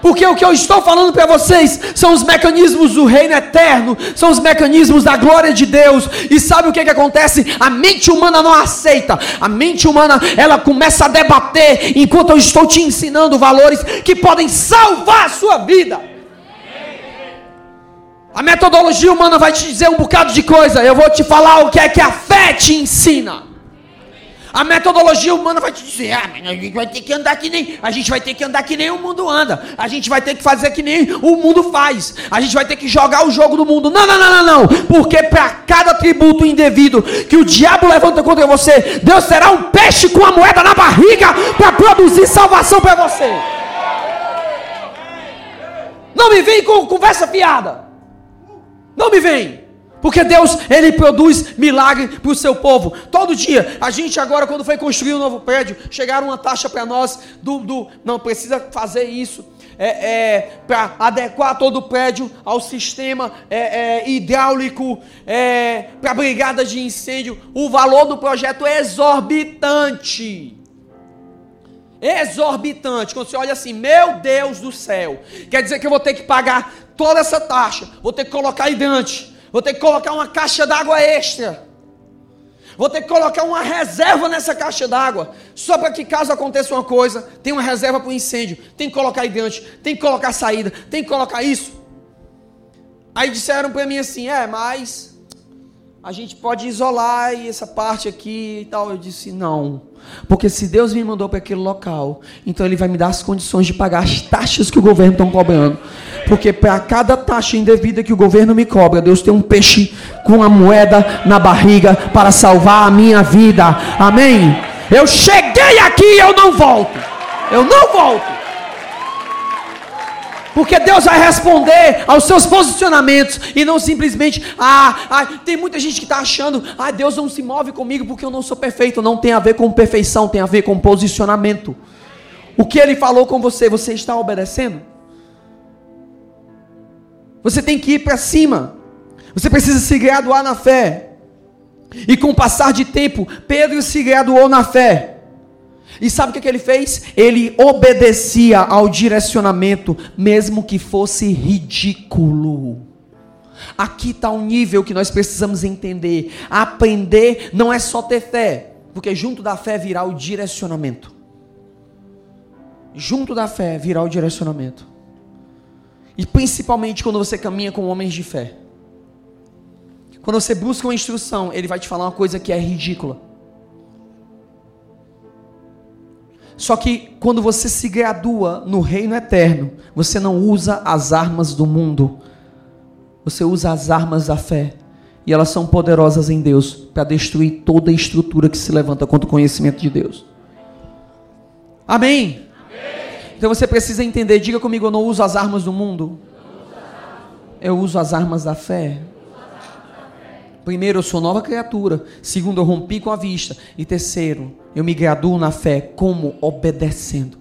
Porque o que eu estou falando para vocês são os mecanismos do reino eterno, são os mecanismos da glória de Deus. E sabe o que, que acontece? A mente humana não aceita. A mente humana, ela começa a debater enquanto eu estou te ensinando valores que podem salvar a sua vida. A metodologia humana vai te dizer um bocado de coisa. Eu vou te falar o que é que a fé te ensina. A metodologia humana vai te dizer: ah, a gente vai ter que andar que nem. A gente vai ter que andar que nem o mundo anda. A gente vai ter que fazer que nem o mundo faz. A gente vai ter que jogar o jogo do mundo. Não, não, não, não, não. Porque para cada tributo indevido que o diabo levanta contra você, Deus será um peixe com a moeda na barriga para produzir salvação para você. Não me vem com conversa fiada. Não me vem. Porque Deus, Ele produz milagre para o seu povo. Todo dia, a gente agora, quando foi construir um novo prédio, chegaram uma taxa para nós do, do. Não, precisa fazer isso. É, é, para adequar todo o prédio ao sistema é, é hidráulico, é, para brigada de incêndio. O valor do projeto é exorbitante. Exorbitante. Quando você olha assim, meu Deus do céu, quer dizer que eu vou ter que pagar toda essa taxa, vou ter que colocar hidrante Vou ter que colocar uma caixa d'água extra. Vou ter que colocar uma reserva nessa caixa d'água. Só para que caso aconteça uma coisa, tem uma reserva para o incêndio. Tem que colocar hidrante, tem que colocar saída, tem que colocar isso. Aí disseram para mim assim: é, mas a gente pode isolar essa parte aqui e tal. Eu disse: não. Porque se Deus me mandou para aquele local, então Ele vai me dar as condições de pagar as taxas que o governo está cobrando. Porque para cada taxa indevida que o governo me cobra, Deus tem um peixe com a moeda na barriga para salvar a minha vida. Amém? Eu cheguei aqui e eu não volto. Eu não volto. Porque Deus vai responder aos seus posicionamentos e não simplesmente, ah, ah tem muita gente que está achando, ah, Deus não se move comigo porque eu não sou perfeito. Não tem a ver com perfeição, tem a ver com posicionamento. O que ele falou com você, você está obedecendo? Você tem que ir para cima. Você precisa se graduar na fé. E com o passar de tempo, Pedro se graduou na fé. E sabe o que, que ele fez? Ele obedecia ao direcionamento, mesmo que fosse ridículo. Aqui está um nível que nós precisamos entender. Aprender não é só ter fé, porque junto da fé virá o direcionamento. Junto da fé virá o direcionamento. E principalmente quando você caminha com homens de fé. Quando você busca uma instrução, ele vai te falar uma coisa que é ridícula. Só que quando você se gradua no reino eterno, você não usa as armas do mundo, você usa as armas da fé. E elas são poderosas em Deus para destruir toda a estrutura que se levanta contra o conhecimento de Deus. Amém? Amém. Então você precisa entender, diga comigo, eu não uso as armas do mundo. Eu uso as armas da fé. Primeiro, eu sou nova criatura. Segundo, eu rompi com a vista. E terceiro, eu me graduo na fé como obedecendo.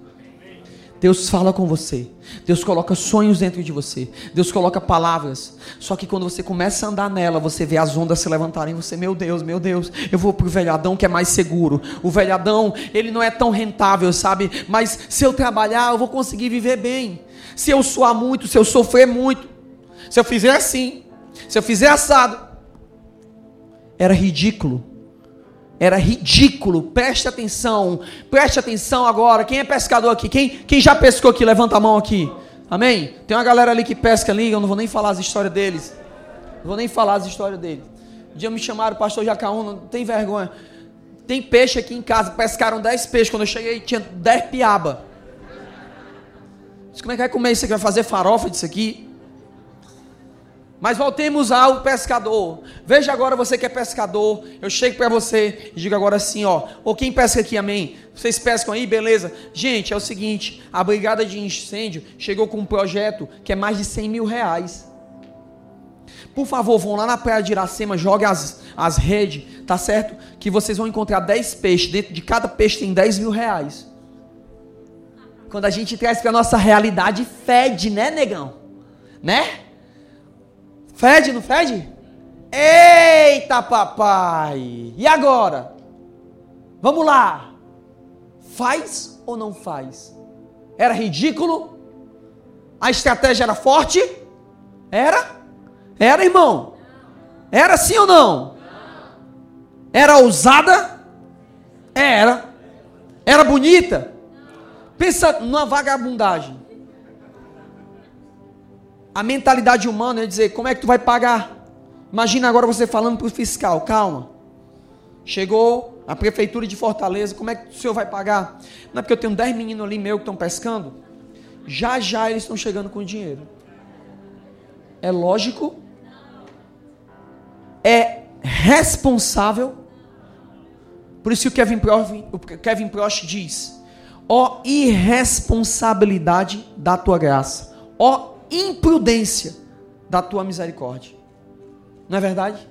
Deus fala com você. Deus coloca sonhos dentro de você. Deus coloca palavras. Só que quando você começa a andar nela, você vê as ondas se levantarem. Você, meu Deus, meu Deus, eu vou pro velhadão que é mais seguro. O velhadão, ele não é tão rentável, sabe? Mas se eu trabalhar, eu vou conseguir viver bem. Se eu suar muito, se eu sofrer muito, se eu fizer assim, se eu fizer assado, era ridículo. Era ridículo. Preste atenção. Preste atenção agora. Quem é pescador aqui? Quem, quem já pescou aqui? Levanta a mão aqui. Amém? Tem uma galera ali que pesca ali. Eu não vou nem falar as histórias deles. Não vou nem falar as histórias deles. Um dia me chamaram, pastor Jacaúna. Não tem vergonha. Tem peixe aqui em casa. Pescaram 10 peixes. Quando eu cheguei, tinha 10 piaba. Como é que vai comer isso aqui? Vai fazer farofa disso aqui? Mas voltemos ao pescador. Veja agora você que é pescador. Eu chego para você e digo agora assim, ó. Ou quem pesca aqui, amém? Vocês pescam aí, beleza? Gente, é o seguinte: a brigada de incêndio chegou com um projeto que é mais de 100 mil reais. Por favor, vão lá na praia de Iracema, joguem as, as redes, tá certo? Que vocês vão encontrar 10 peixes. Dentro de cada peixe tem 10 mil reais. Quando a gente traz para nossa realidade, fede, né, negão? Né? Fede, não fede? Eita, papai! E agora? Vamos lá. Faz ou não faz? Era ridículo? A estratégia era forte? Era? Era, irmão? Era sim ou não? Era ousada? Era. Era bonita? Pensa numa vagabundagem. A mentalidade humana é dizer: como é que tu vai pagar? Imagina agora você falando para o fiscal: calma. Chegou a prefeitura de Fortaleza, como é que o senhor vai pagar? Não é porque eu tenho 10 meninos ali meus que estão pescando? Já já eles estão chegando com dinheiro. É lógico? É responsável? Por isso que o Kevin Prost, o Kevin Prost diz: ó irresponsabilidade da tua graça, ó imprudência da tua misericórdia. Não é verdade?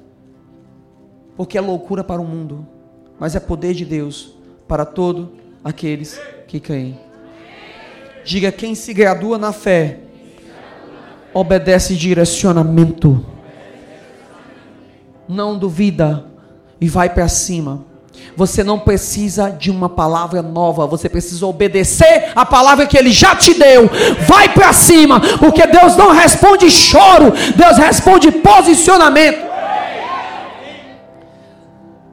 Porque é loucura para o mundo, mas é poder de Deus para todos aqueles que creem. Diga quem se gradua na fé, obedece direcionamento. Não duvida e vai para cima. Você não precisa de uma palavra nova, você precisa obedecer a palavra que ele já te deu. Vai para cima, porque Deus não responde choro, Deus responde posicionamento.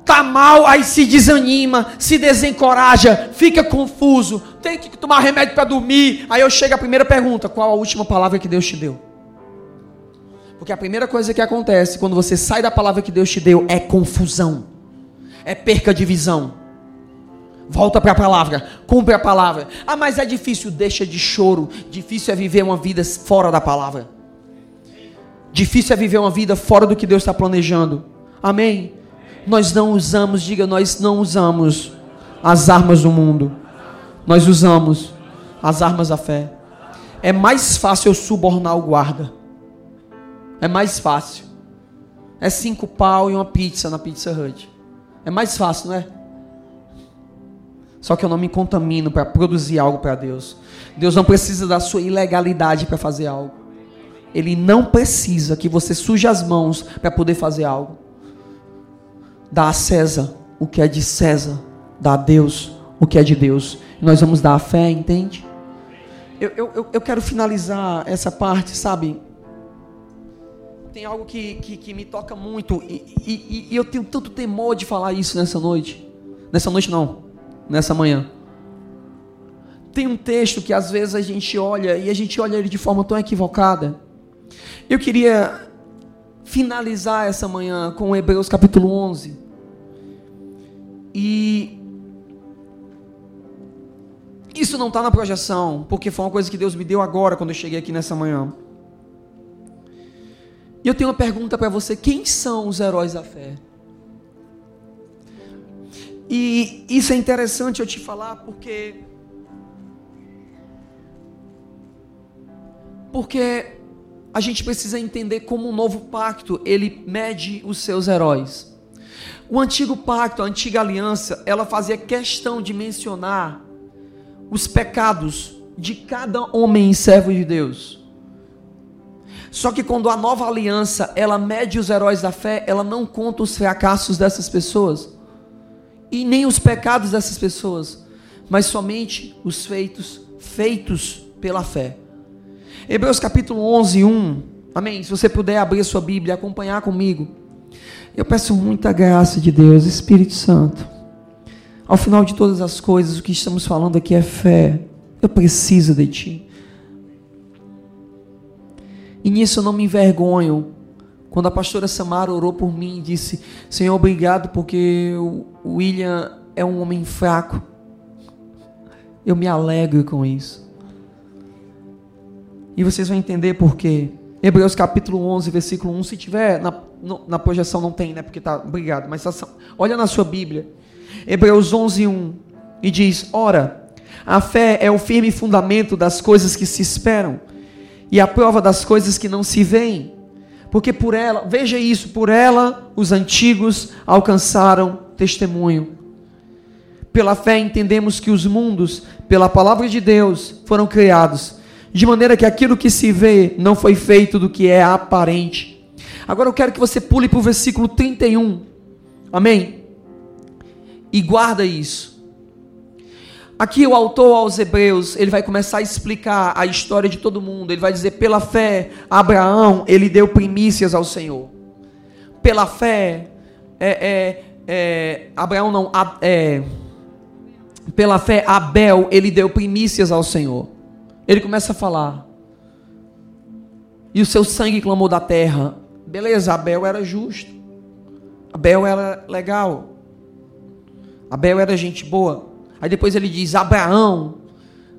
Tá mal, aí se desanima, se desencoraja, fica confuso, tem que tomar remédio para dormir. Aí eu chego a primeira pergunta: qual a última palavra que Deus te deu? Porque a primeira coisa que acontece quando você sai da palavra que Deus te deu é confusão é perca de visão. Volta para a palavra, cumpre a palavra. Ah, mas é difícil, deixa de choro. Difícil é viver uma vida fora da palavra. Difícil é viver uma vida fora do que Deus está planejando. Amém? Nós não usamos, diga, nós não usamos as armas do mundo. Nós usamos as armas da fé. É mais fácil eu subornar o guarda. É mais fácil. É cinco pau e uma pizza na Pizza Hut. É mais fácil, não é? Só que eu não me contamino para produzir algo para Deus. Deus não precisa da sua ilegalidade para fazer algo. Ele não precisa que você suje as mãos para poder fazer algo. Dá a César o que é de César. Dá a Deus o que é de Deus. nós vamos dar a fé, entende? Eu, eu, eu quero finalizar essa parte, sabe? Tem algo que, que, que me toca muito e, e, e, eu tenho tanto temor de falar isso nessa noite. Nessa noite não, nessa manhã. Tem um texto que às vezes a gente olha e a gente olha ele de forma tão equivocada. Eu queria finalizar essa manhã com Hebreus capítulo 11. E isso não está na projeção, porque foi uma coisa que Deus me deu agora quando eu cheguei aqui nessa manhã. E eu tenho uma pergunta para você: quem são os heróis da fé? E isso é interessante eu te falar porque. Porque a gente precisa entender como o novo pacto ele mede os seus heróis. O antigo pacto, a antiga aliança, ela fazia questão de mencionar os pecados de cada homem servo de Deus. Só que quando a nova aliança, ela mede os heróis da fé, ela não conta os fracassos dessas pessoas e nem os pecados dessas pessoas, mas somente os feitos feitos pela fé. Hebreus capítulo 11, 1. Amém. Se você puder abrir a sua Bíblia e acompanhar comigo. Eu peço muita graça de Deus, Espírito Santo. Ao final de todas as coisas, o que estamos falando aqui é fé. Eu preciso de ti. E nisso eu não me envergonho. Quando a pastora Samara orou por mim e disse: Senhor, obrigado porque o William é um homem fraco. Eu me alegro com isso. E vocês vão entender por quê. Hebreus capítulo 11, versículo 1. Se tiver na, na projeção, não tem, né? Porque tá. Obrigado. Mas tá, olha na sua Bíblia. Hebreus 11, 1. E diz: Ora, a fé é o firme fundamento das coisas que se esperam e a prova das coisas que não se veem. Porque por ela, veja isso, por ela os antigos alcançaram testemunho. Pela fé entendemos que os mundos, pela palavra de Deus, foram criados, de maneira que aquilo que se vê não foi feito do que é aparente. Agora eu quero que você pule para o versículo 31. Amém? E guarda isso. Aqui o autor aos Hebreus, ele vai começar a explicar a história de todo mundo. Ele vai dizer, pela fé, Abraão, ele deu primícias ao Senhor. Pela fé, é, é, é, Abraão não, é, pela fé, Abel, ele deu primícias ao Senhor. Ele começa a falar. E o seu sangue clamou da terra. Beleza, Abel era justo. Abel era legal. Abel era gente boa. Aí depois ele diz: Abraão,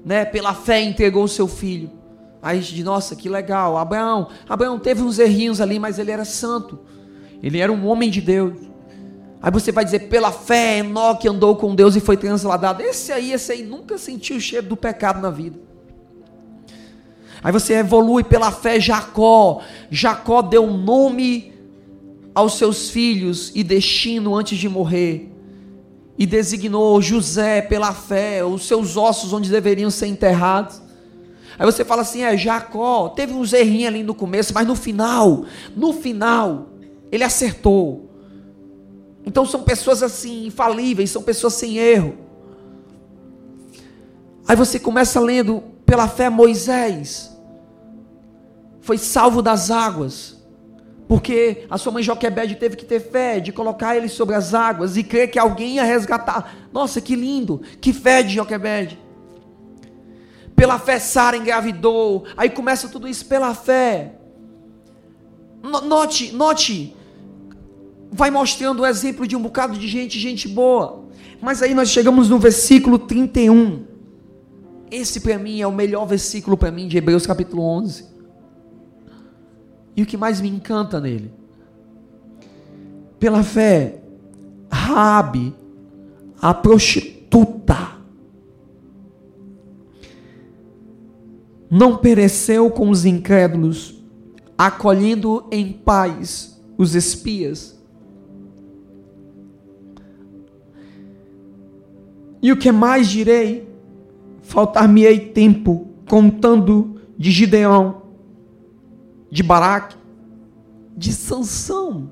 né, pela fé entregou o seu filho. Aí a gente diz: Nossa, que legal. Abraão, Abraão teve uns errinhos ali, mas ele era santo. Ele era um homem de Deus. Aí você vai dizer: Pela fé, Enoque andou com Deus e foi transladado. Esse aí, esse aí nunca sentiu o cheiro do pecado na vida. Aí você evolui pela fé, Jacó. Jacó deu nome aos seus filhos e destino antes de morrer e designou José pela fé, os seus ossos onde deveriam ser enterrados. Aí você fala assim: é, Jacó teve uns errinhos ali no começo, mas no final, no final, ele acertou. Então são pessoas assim, infalíveis, são pessoas sem erro. Aí você começa lendo pela fé Moisés, foi salvo das águas. Porque a sua mãe Joquebede teve que ter fé de colocar ele sobre as águas e crer que alguém ia resgatar. Nossa, que lindo! Que fé de Joquebede. Pela fé Sara engravidou. Aí começa tudo isso pela fé. Note, note. Vai mostrando o exemplo de um bocado de gente, gente boa. Mas aí nós chegamos no versículo 31. Esse para mim é o melhor versículo para mim de Hebreus capítulo 11. E o que mais me encanta nele? Pela fé, Rabi, a prostituta, não pereceu com os incrédulos, acolhendo em paz os espias. E o que mais direi? Faltar-me-ei tempo contando de Gideão, de Baraque, de Sansão.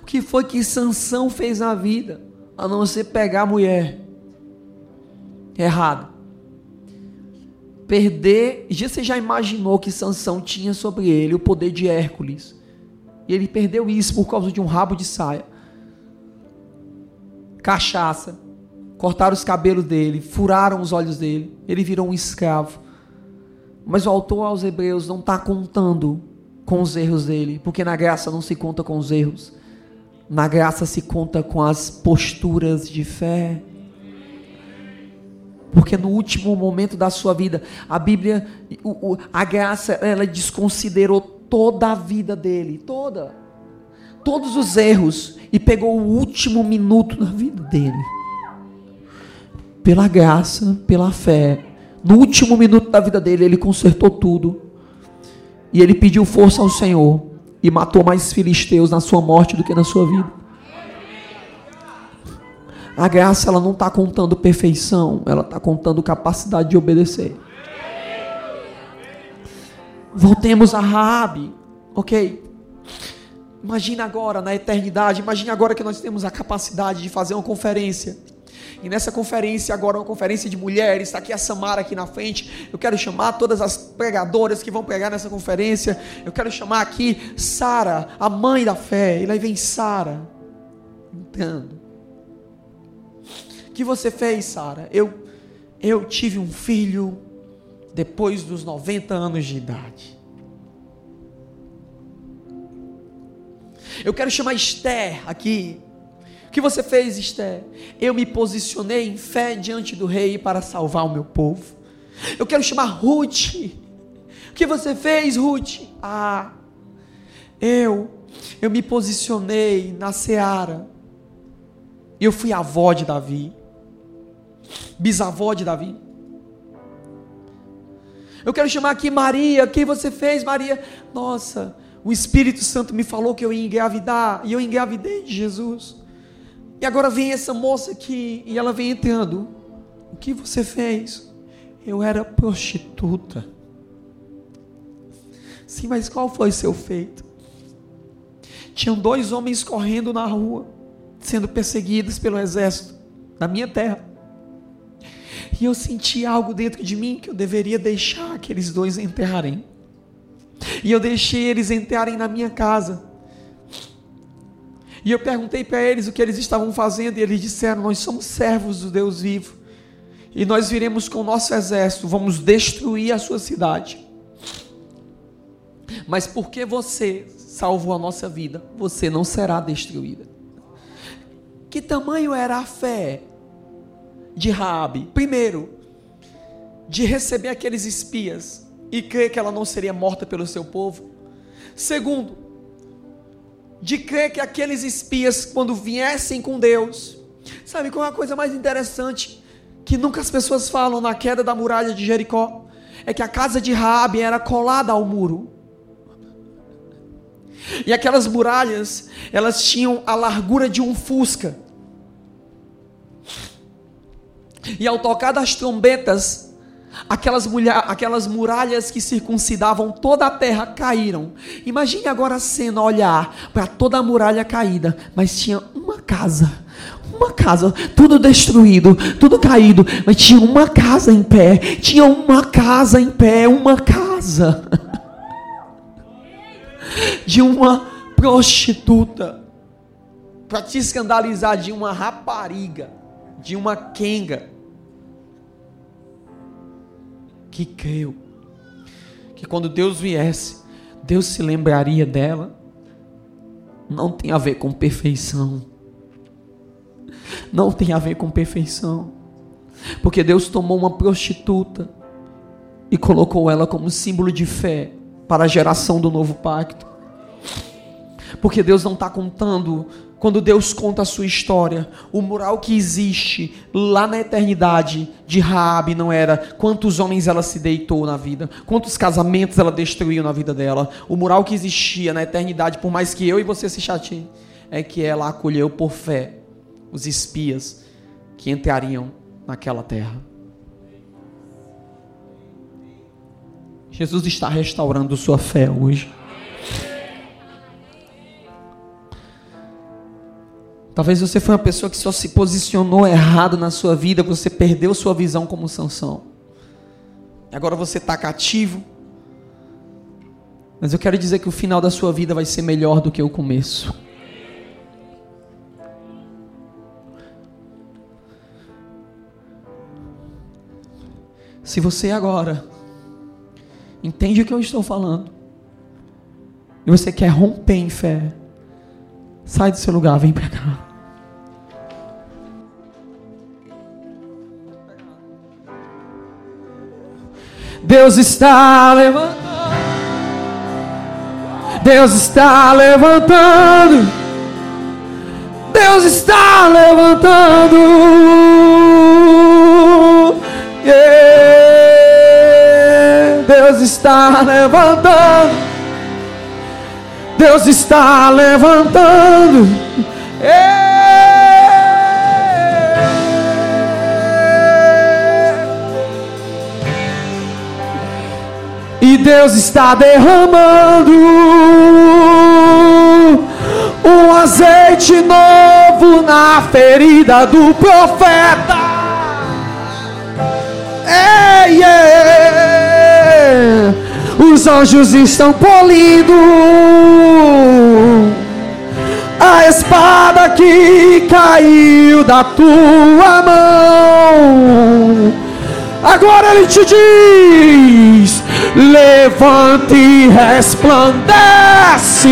O que foi que Sansão fez na vida? A não ser pegar a mulher. Errado. Perder. Você já imaginou que Sansão tinha sobre ele o poder de Hércules? E ele perdeu isso por causa de um rabo de saia. Cachaça. Cortaram os cabelos dele, furaram os olhos dele. Ele virou um escravo. Mas o autor aos Hebreus não está contando com os erros dele, porque na graça não se conta com os erros, na graça se conta com as posturas de fé. Porque no último momento da sua vida, a Bíblia, a graça, ela desconsiderou toda a vida dele, toda, todos os erros, e pegou o último minuto da vida dele. Pela graça, pela fé, no último minuto da vida dele, ele consertou tudo. E ele pediu força ao Senhor. E matou mais filisteus na sua morte do que na sua vida. A graça ela não está contando perfeição, ela está contando capacidade de obedecer. Voltemos a Raabe, ok? Imagina agora na eternidade, imagine agora que nós temos a capacidade de fazer uma conferência e nessa conferência, agora uma conferência de mulheres, está aqui a Samara aqui na frente. Eu quero chamar todas as pregadoras que vão pregar nessa conferência. Eu quero chamar aqui Sara, a mãe da fé. E lá vem Sara entrando. O que você fez, Sara? Eu eu tive um filho depois dos 90 anos de idade. Eu quero chamar Esther aqui que você fez, Esther? Eu me posicionei em fé diante do rei para salvar o meu povo. Eu quero chamar Ruth. O que você fez, Ruth? Ah, eu, eu me posicionei na seara. Eu fui avó de Davi, bisavó de Davi. Eu quero chamar aqui Maria. O que você fez, Maria? Nossa, o Espírito Santo me falou que eu ia engravidar e eu engravidei de Jesus. E agora vem essa moça aqui e ela vem entrando. O que você fez? Eu era prostituta. Sim, mas qual foi seu feito? Tinham dois homens correndo na rua, sendo perseguidos pelo exército da minha terra. E eu senti algo dentro de mim que eu deveria deixar aqueles dois enterrarem. E eu deixei eles entrarem na minha casa. E eu perguntei para eles o que eles estavam fazendo, e eles disseram: Nós somos servos do Deus vivo, e nós viremos com o nosso exército, vamos destruir a sua cidade. Mas porque você salvou a nossa vida, você não será destruída. Que tamanho era a fé de Raabe? Primeiro, de receber aqueles espias e crer que ela não seria morta pelo seu povo. Segundo, de crer que aqueles espias, quando viessem com Deus, sabe qual é a coisa mais interessante que nunca as pessoas falam na queda da muralha de Jericó? É que a casa de Raabe era colada ao muro. E aquelas muralhas, elas tinham a largura de um fusca. E ao tocar das trombetas, Aquelas, mulher, aquelas muralhas que circuncidavam toda a terra caíram. Imagine agora a cena, olhar para toda a muralha caída, mas tinha uma casa, uma casa, tudo destruído, tudo caído, mas tinha uma casa em pé, tinha uma casa em pé, uma casa (laughs) de uma prostituta para te escandalizar de uma rapariga, de uma quenga que creu que quando Deus viesse, Deus se lembraria dela. Não tem a ver com perfeição. Não tem a ver com perfeição. Porque Deus tomou uma prostituta e colocou ela como símbolo de fé para a geração do novo pacto. Porque Deus não está contando quando Deus conta a sua história, o mural que existe lá na eternidade de Raabe não era quantos homens ela se deitou na vida, quantos casamentos ela destruiu na vida dela. O mural que existia na eternidade, por mais que eu e você se chateiem, é que ela acolheu por fé os espias que entrariam naquela terra. Jesus está restaurando sua fé hoje. Talvez você foi uma pessoa que só se posicionou errado na sua vida, você perdeu sua visão como Sansão. Agora você está cativo. Mas eu quero dizer que o final da sua vida vai ser melhor do que o começo. Se você agora entende o que eu estou falando, e você quer romper em fé, sai do seu lugar, vem para cá. Deus está levantando. Deus está levantando. Deus está levantando. Yeah. Deus está levantando. Deus está levantando. E Deus está derramando um azeite novo na ferida do profeta. Ei, ei, os anjos estão polindo a espada que caiu da tua mão. Agora ele te diz: levante e resplandece.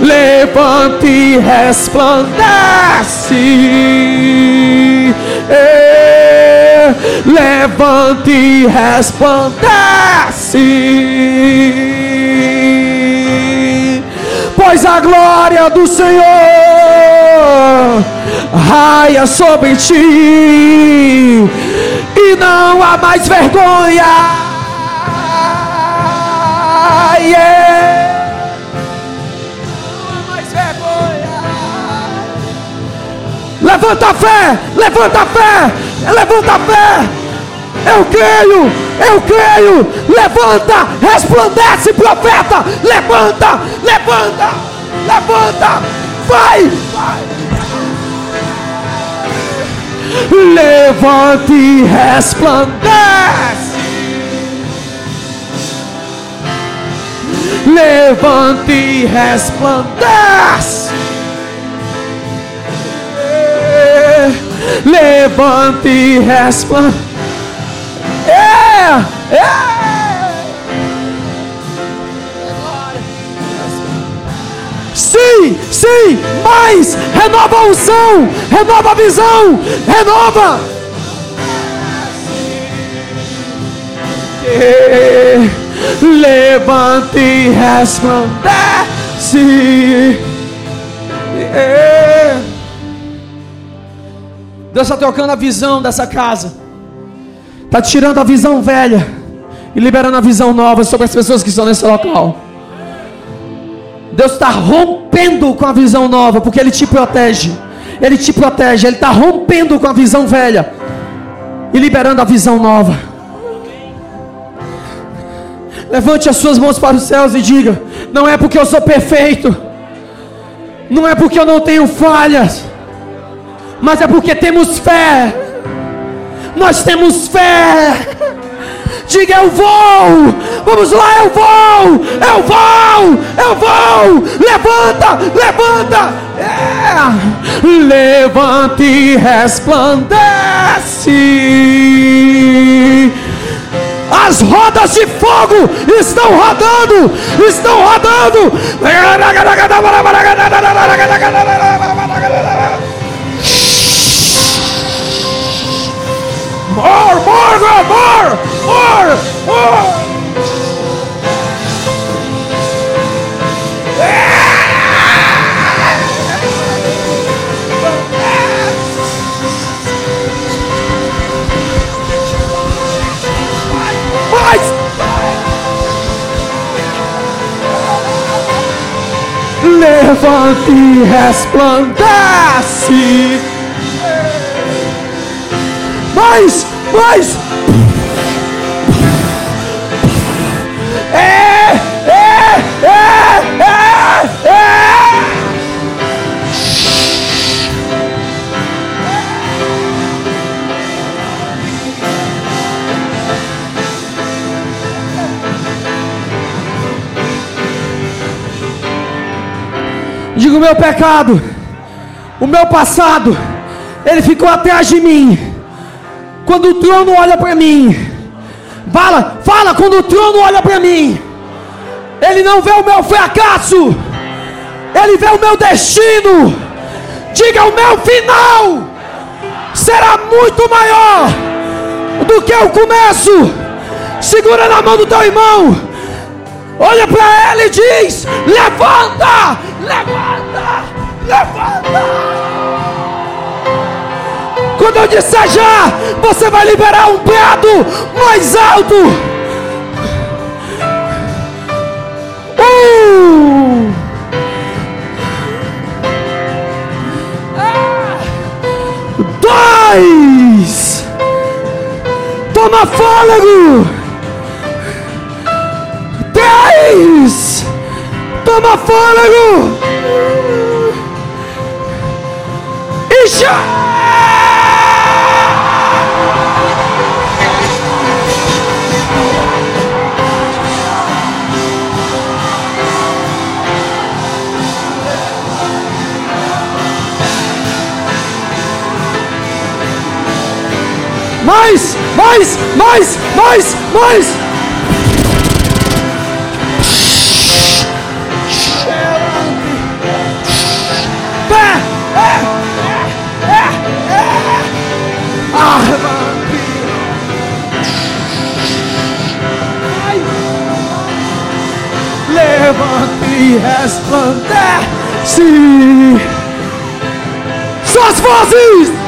Levante e resplandece. É, levante e resplandece. Pois a glória do Senhor raia sobre ti e não há mais vergonha. É. Não há mais vergonha. Levanta a fé, levanta a fé, levanta a fé. Eu creio, eu creio. Levanta, resplandece, profeta. Levanta, levanta, levanta. Vai, vai. Levante e resplandece. Levante e resplandece. Levante e resplandece. É, é. Sim, sim, mais renova a unção, renova a visão, renova. Levante e resplandece. Deus está trocando a visão dessa casa. Está tirando a visão velha e liberando a visão nova sobre as pessoas que estão nesse local. Deus está rompendo com a visão nova, porque Ele te protege. Ele te protege, Ele está rompendo com a visão velha e liberando a visão nova. Levante as suas mãos para os céus e diga: Não é porque eu sou perfeito, não é porque eu não tenho falhas, mas é porque temos fé. Nós temos fé. Diga eu vou. Vamos lá, eu vou. Eu vou. Eu vou. Levanta, levanta. É. Levante e resplandece. As rodas de fogo estão rodando, estão rodando. More, more, more, more, more. Mais! Levante e resplandece mais, mais. É, é, é, é, é. Digo meu pecado, o meu passado, ele ficou atrás de mim quando o trono olha para mim, fala, fala quando o trono olha para mim. Ele não vê o meu fracasso, ele vê o meu destino. Diga o meu final será muito maior do que o começo. Segura na mão do teu irmão. Olha para ele e diz: Levanta, levanta, levanta. Quando eu disser já, você vai liberar um brado mais alto. Um. Dois. Toma fôlego. Três. Toma fôlego. E já. Mais, mais, mais, mais, mais. Pé, é, é, é, é. Levante. Suas vozes.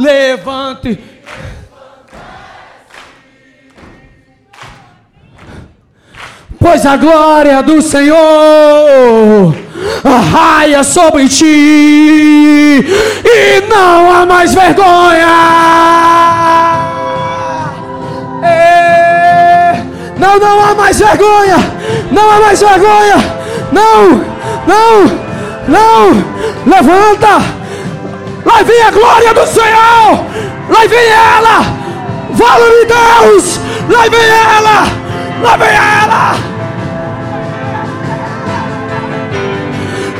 Levante. Pois a glória do Senhor arraia sobre ti e não há mais vergonha. É, não, não há mais vergonha. Não há mais vergonha. Não, não, não. Levanta. Lá vem a glória do Senhor. Lá vem ela. Fala de Deus. Lá vem ela. Lá vem ela.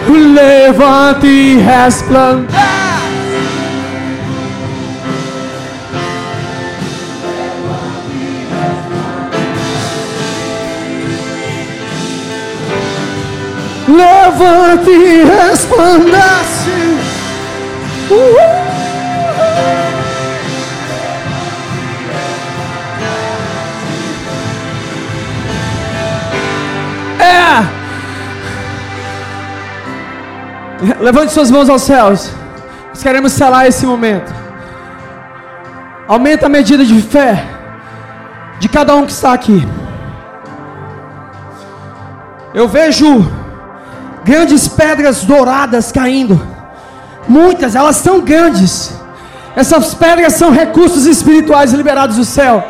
Levante e resplandece. Levante e resplandece. É. Levante suas mãos aos céus. Nós queremos selar esse momento. Aumenta a medida de fé de cada um que está aqui. Eu vejo grandes pedras douradas caindo. Muitas, elas são grandes. Essas pedras são recursos espirituais liberados do céu.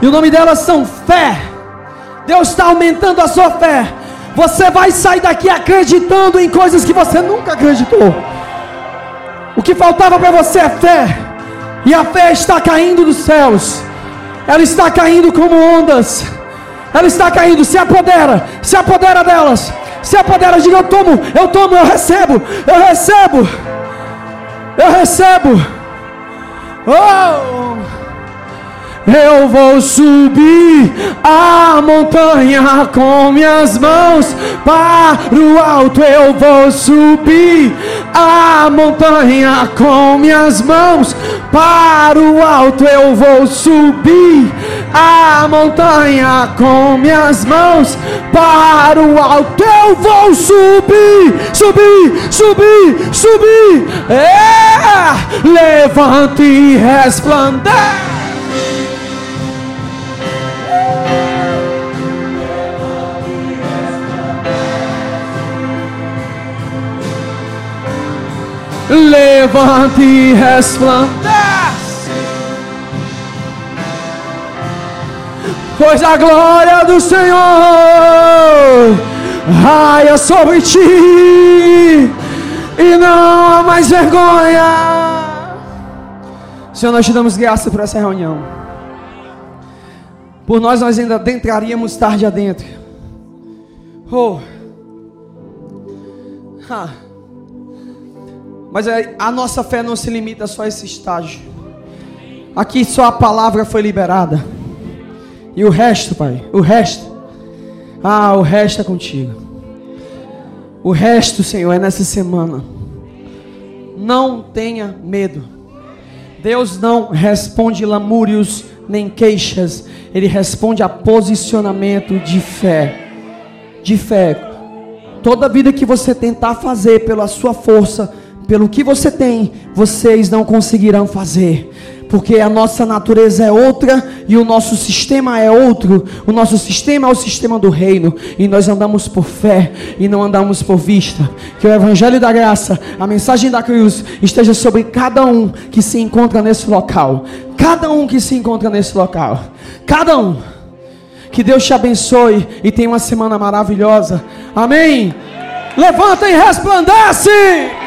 E o nome delas são fé. Deus está aumentando a sua fé. Você vai sair daqui acreditando em coisas que você nunca acreditou. O que faltava para você é fé. E a fé está caindo dos céus. Ela está caindo como ondas. Ela está caindo. Se apodera. Se apodera delas. Se apodera, diga: Eu tomo, eu tomo, eu recebo, eu recebo, eu recebo. Oh! Eu vou subir a montanha com minhas mãos para o alto. Eu vou subir a montanha com minhas mãos para o alto. Eu vou subir a montanha com minhas mãos para o alto. Eu vou subir, subir, subir, subir. É, levante e resplandece. Levante e resplandece. Pois a glória do Senhor raia sobre ti e não há mais vergonha. Senhor, nós te damos graça por essa reunião. Por nós, nós ainda adentraríamos tarde adentro. Oh. Ha. Mas a nossa fé não se limita só a esse estágio. Aqui só a palavra foi liberada. E o resto, Pai, o resto. Ah, o resto é contigo. O resto, Senhor, é nessa semana. Não tenha medo. Deus não responde lamúrios nem queixas. Ele responde a posicionamento de fé. De fé. Toda vida que você tentar fazer pela sua força, pelo que você tem, vocês não conseguirão fazer. Porque a nossa natureza é outra e o nosso sistema é outro. O nosso sistema é o sistema do reino. E nós andamos por fé e não andamos por vista. Que o Evangelho da Graça, a mensagem da cruz, esteja sobre cada um que se encontra nesse local. Cada um que se encontra nesse local. Cada um. Que Deus te abençoe e tenha uma semana maravilhosa. Amém. Levanta e resplandece.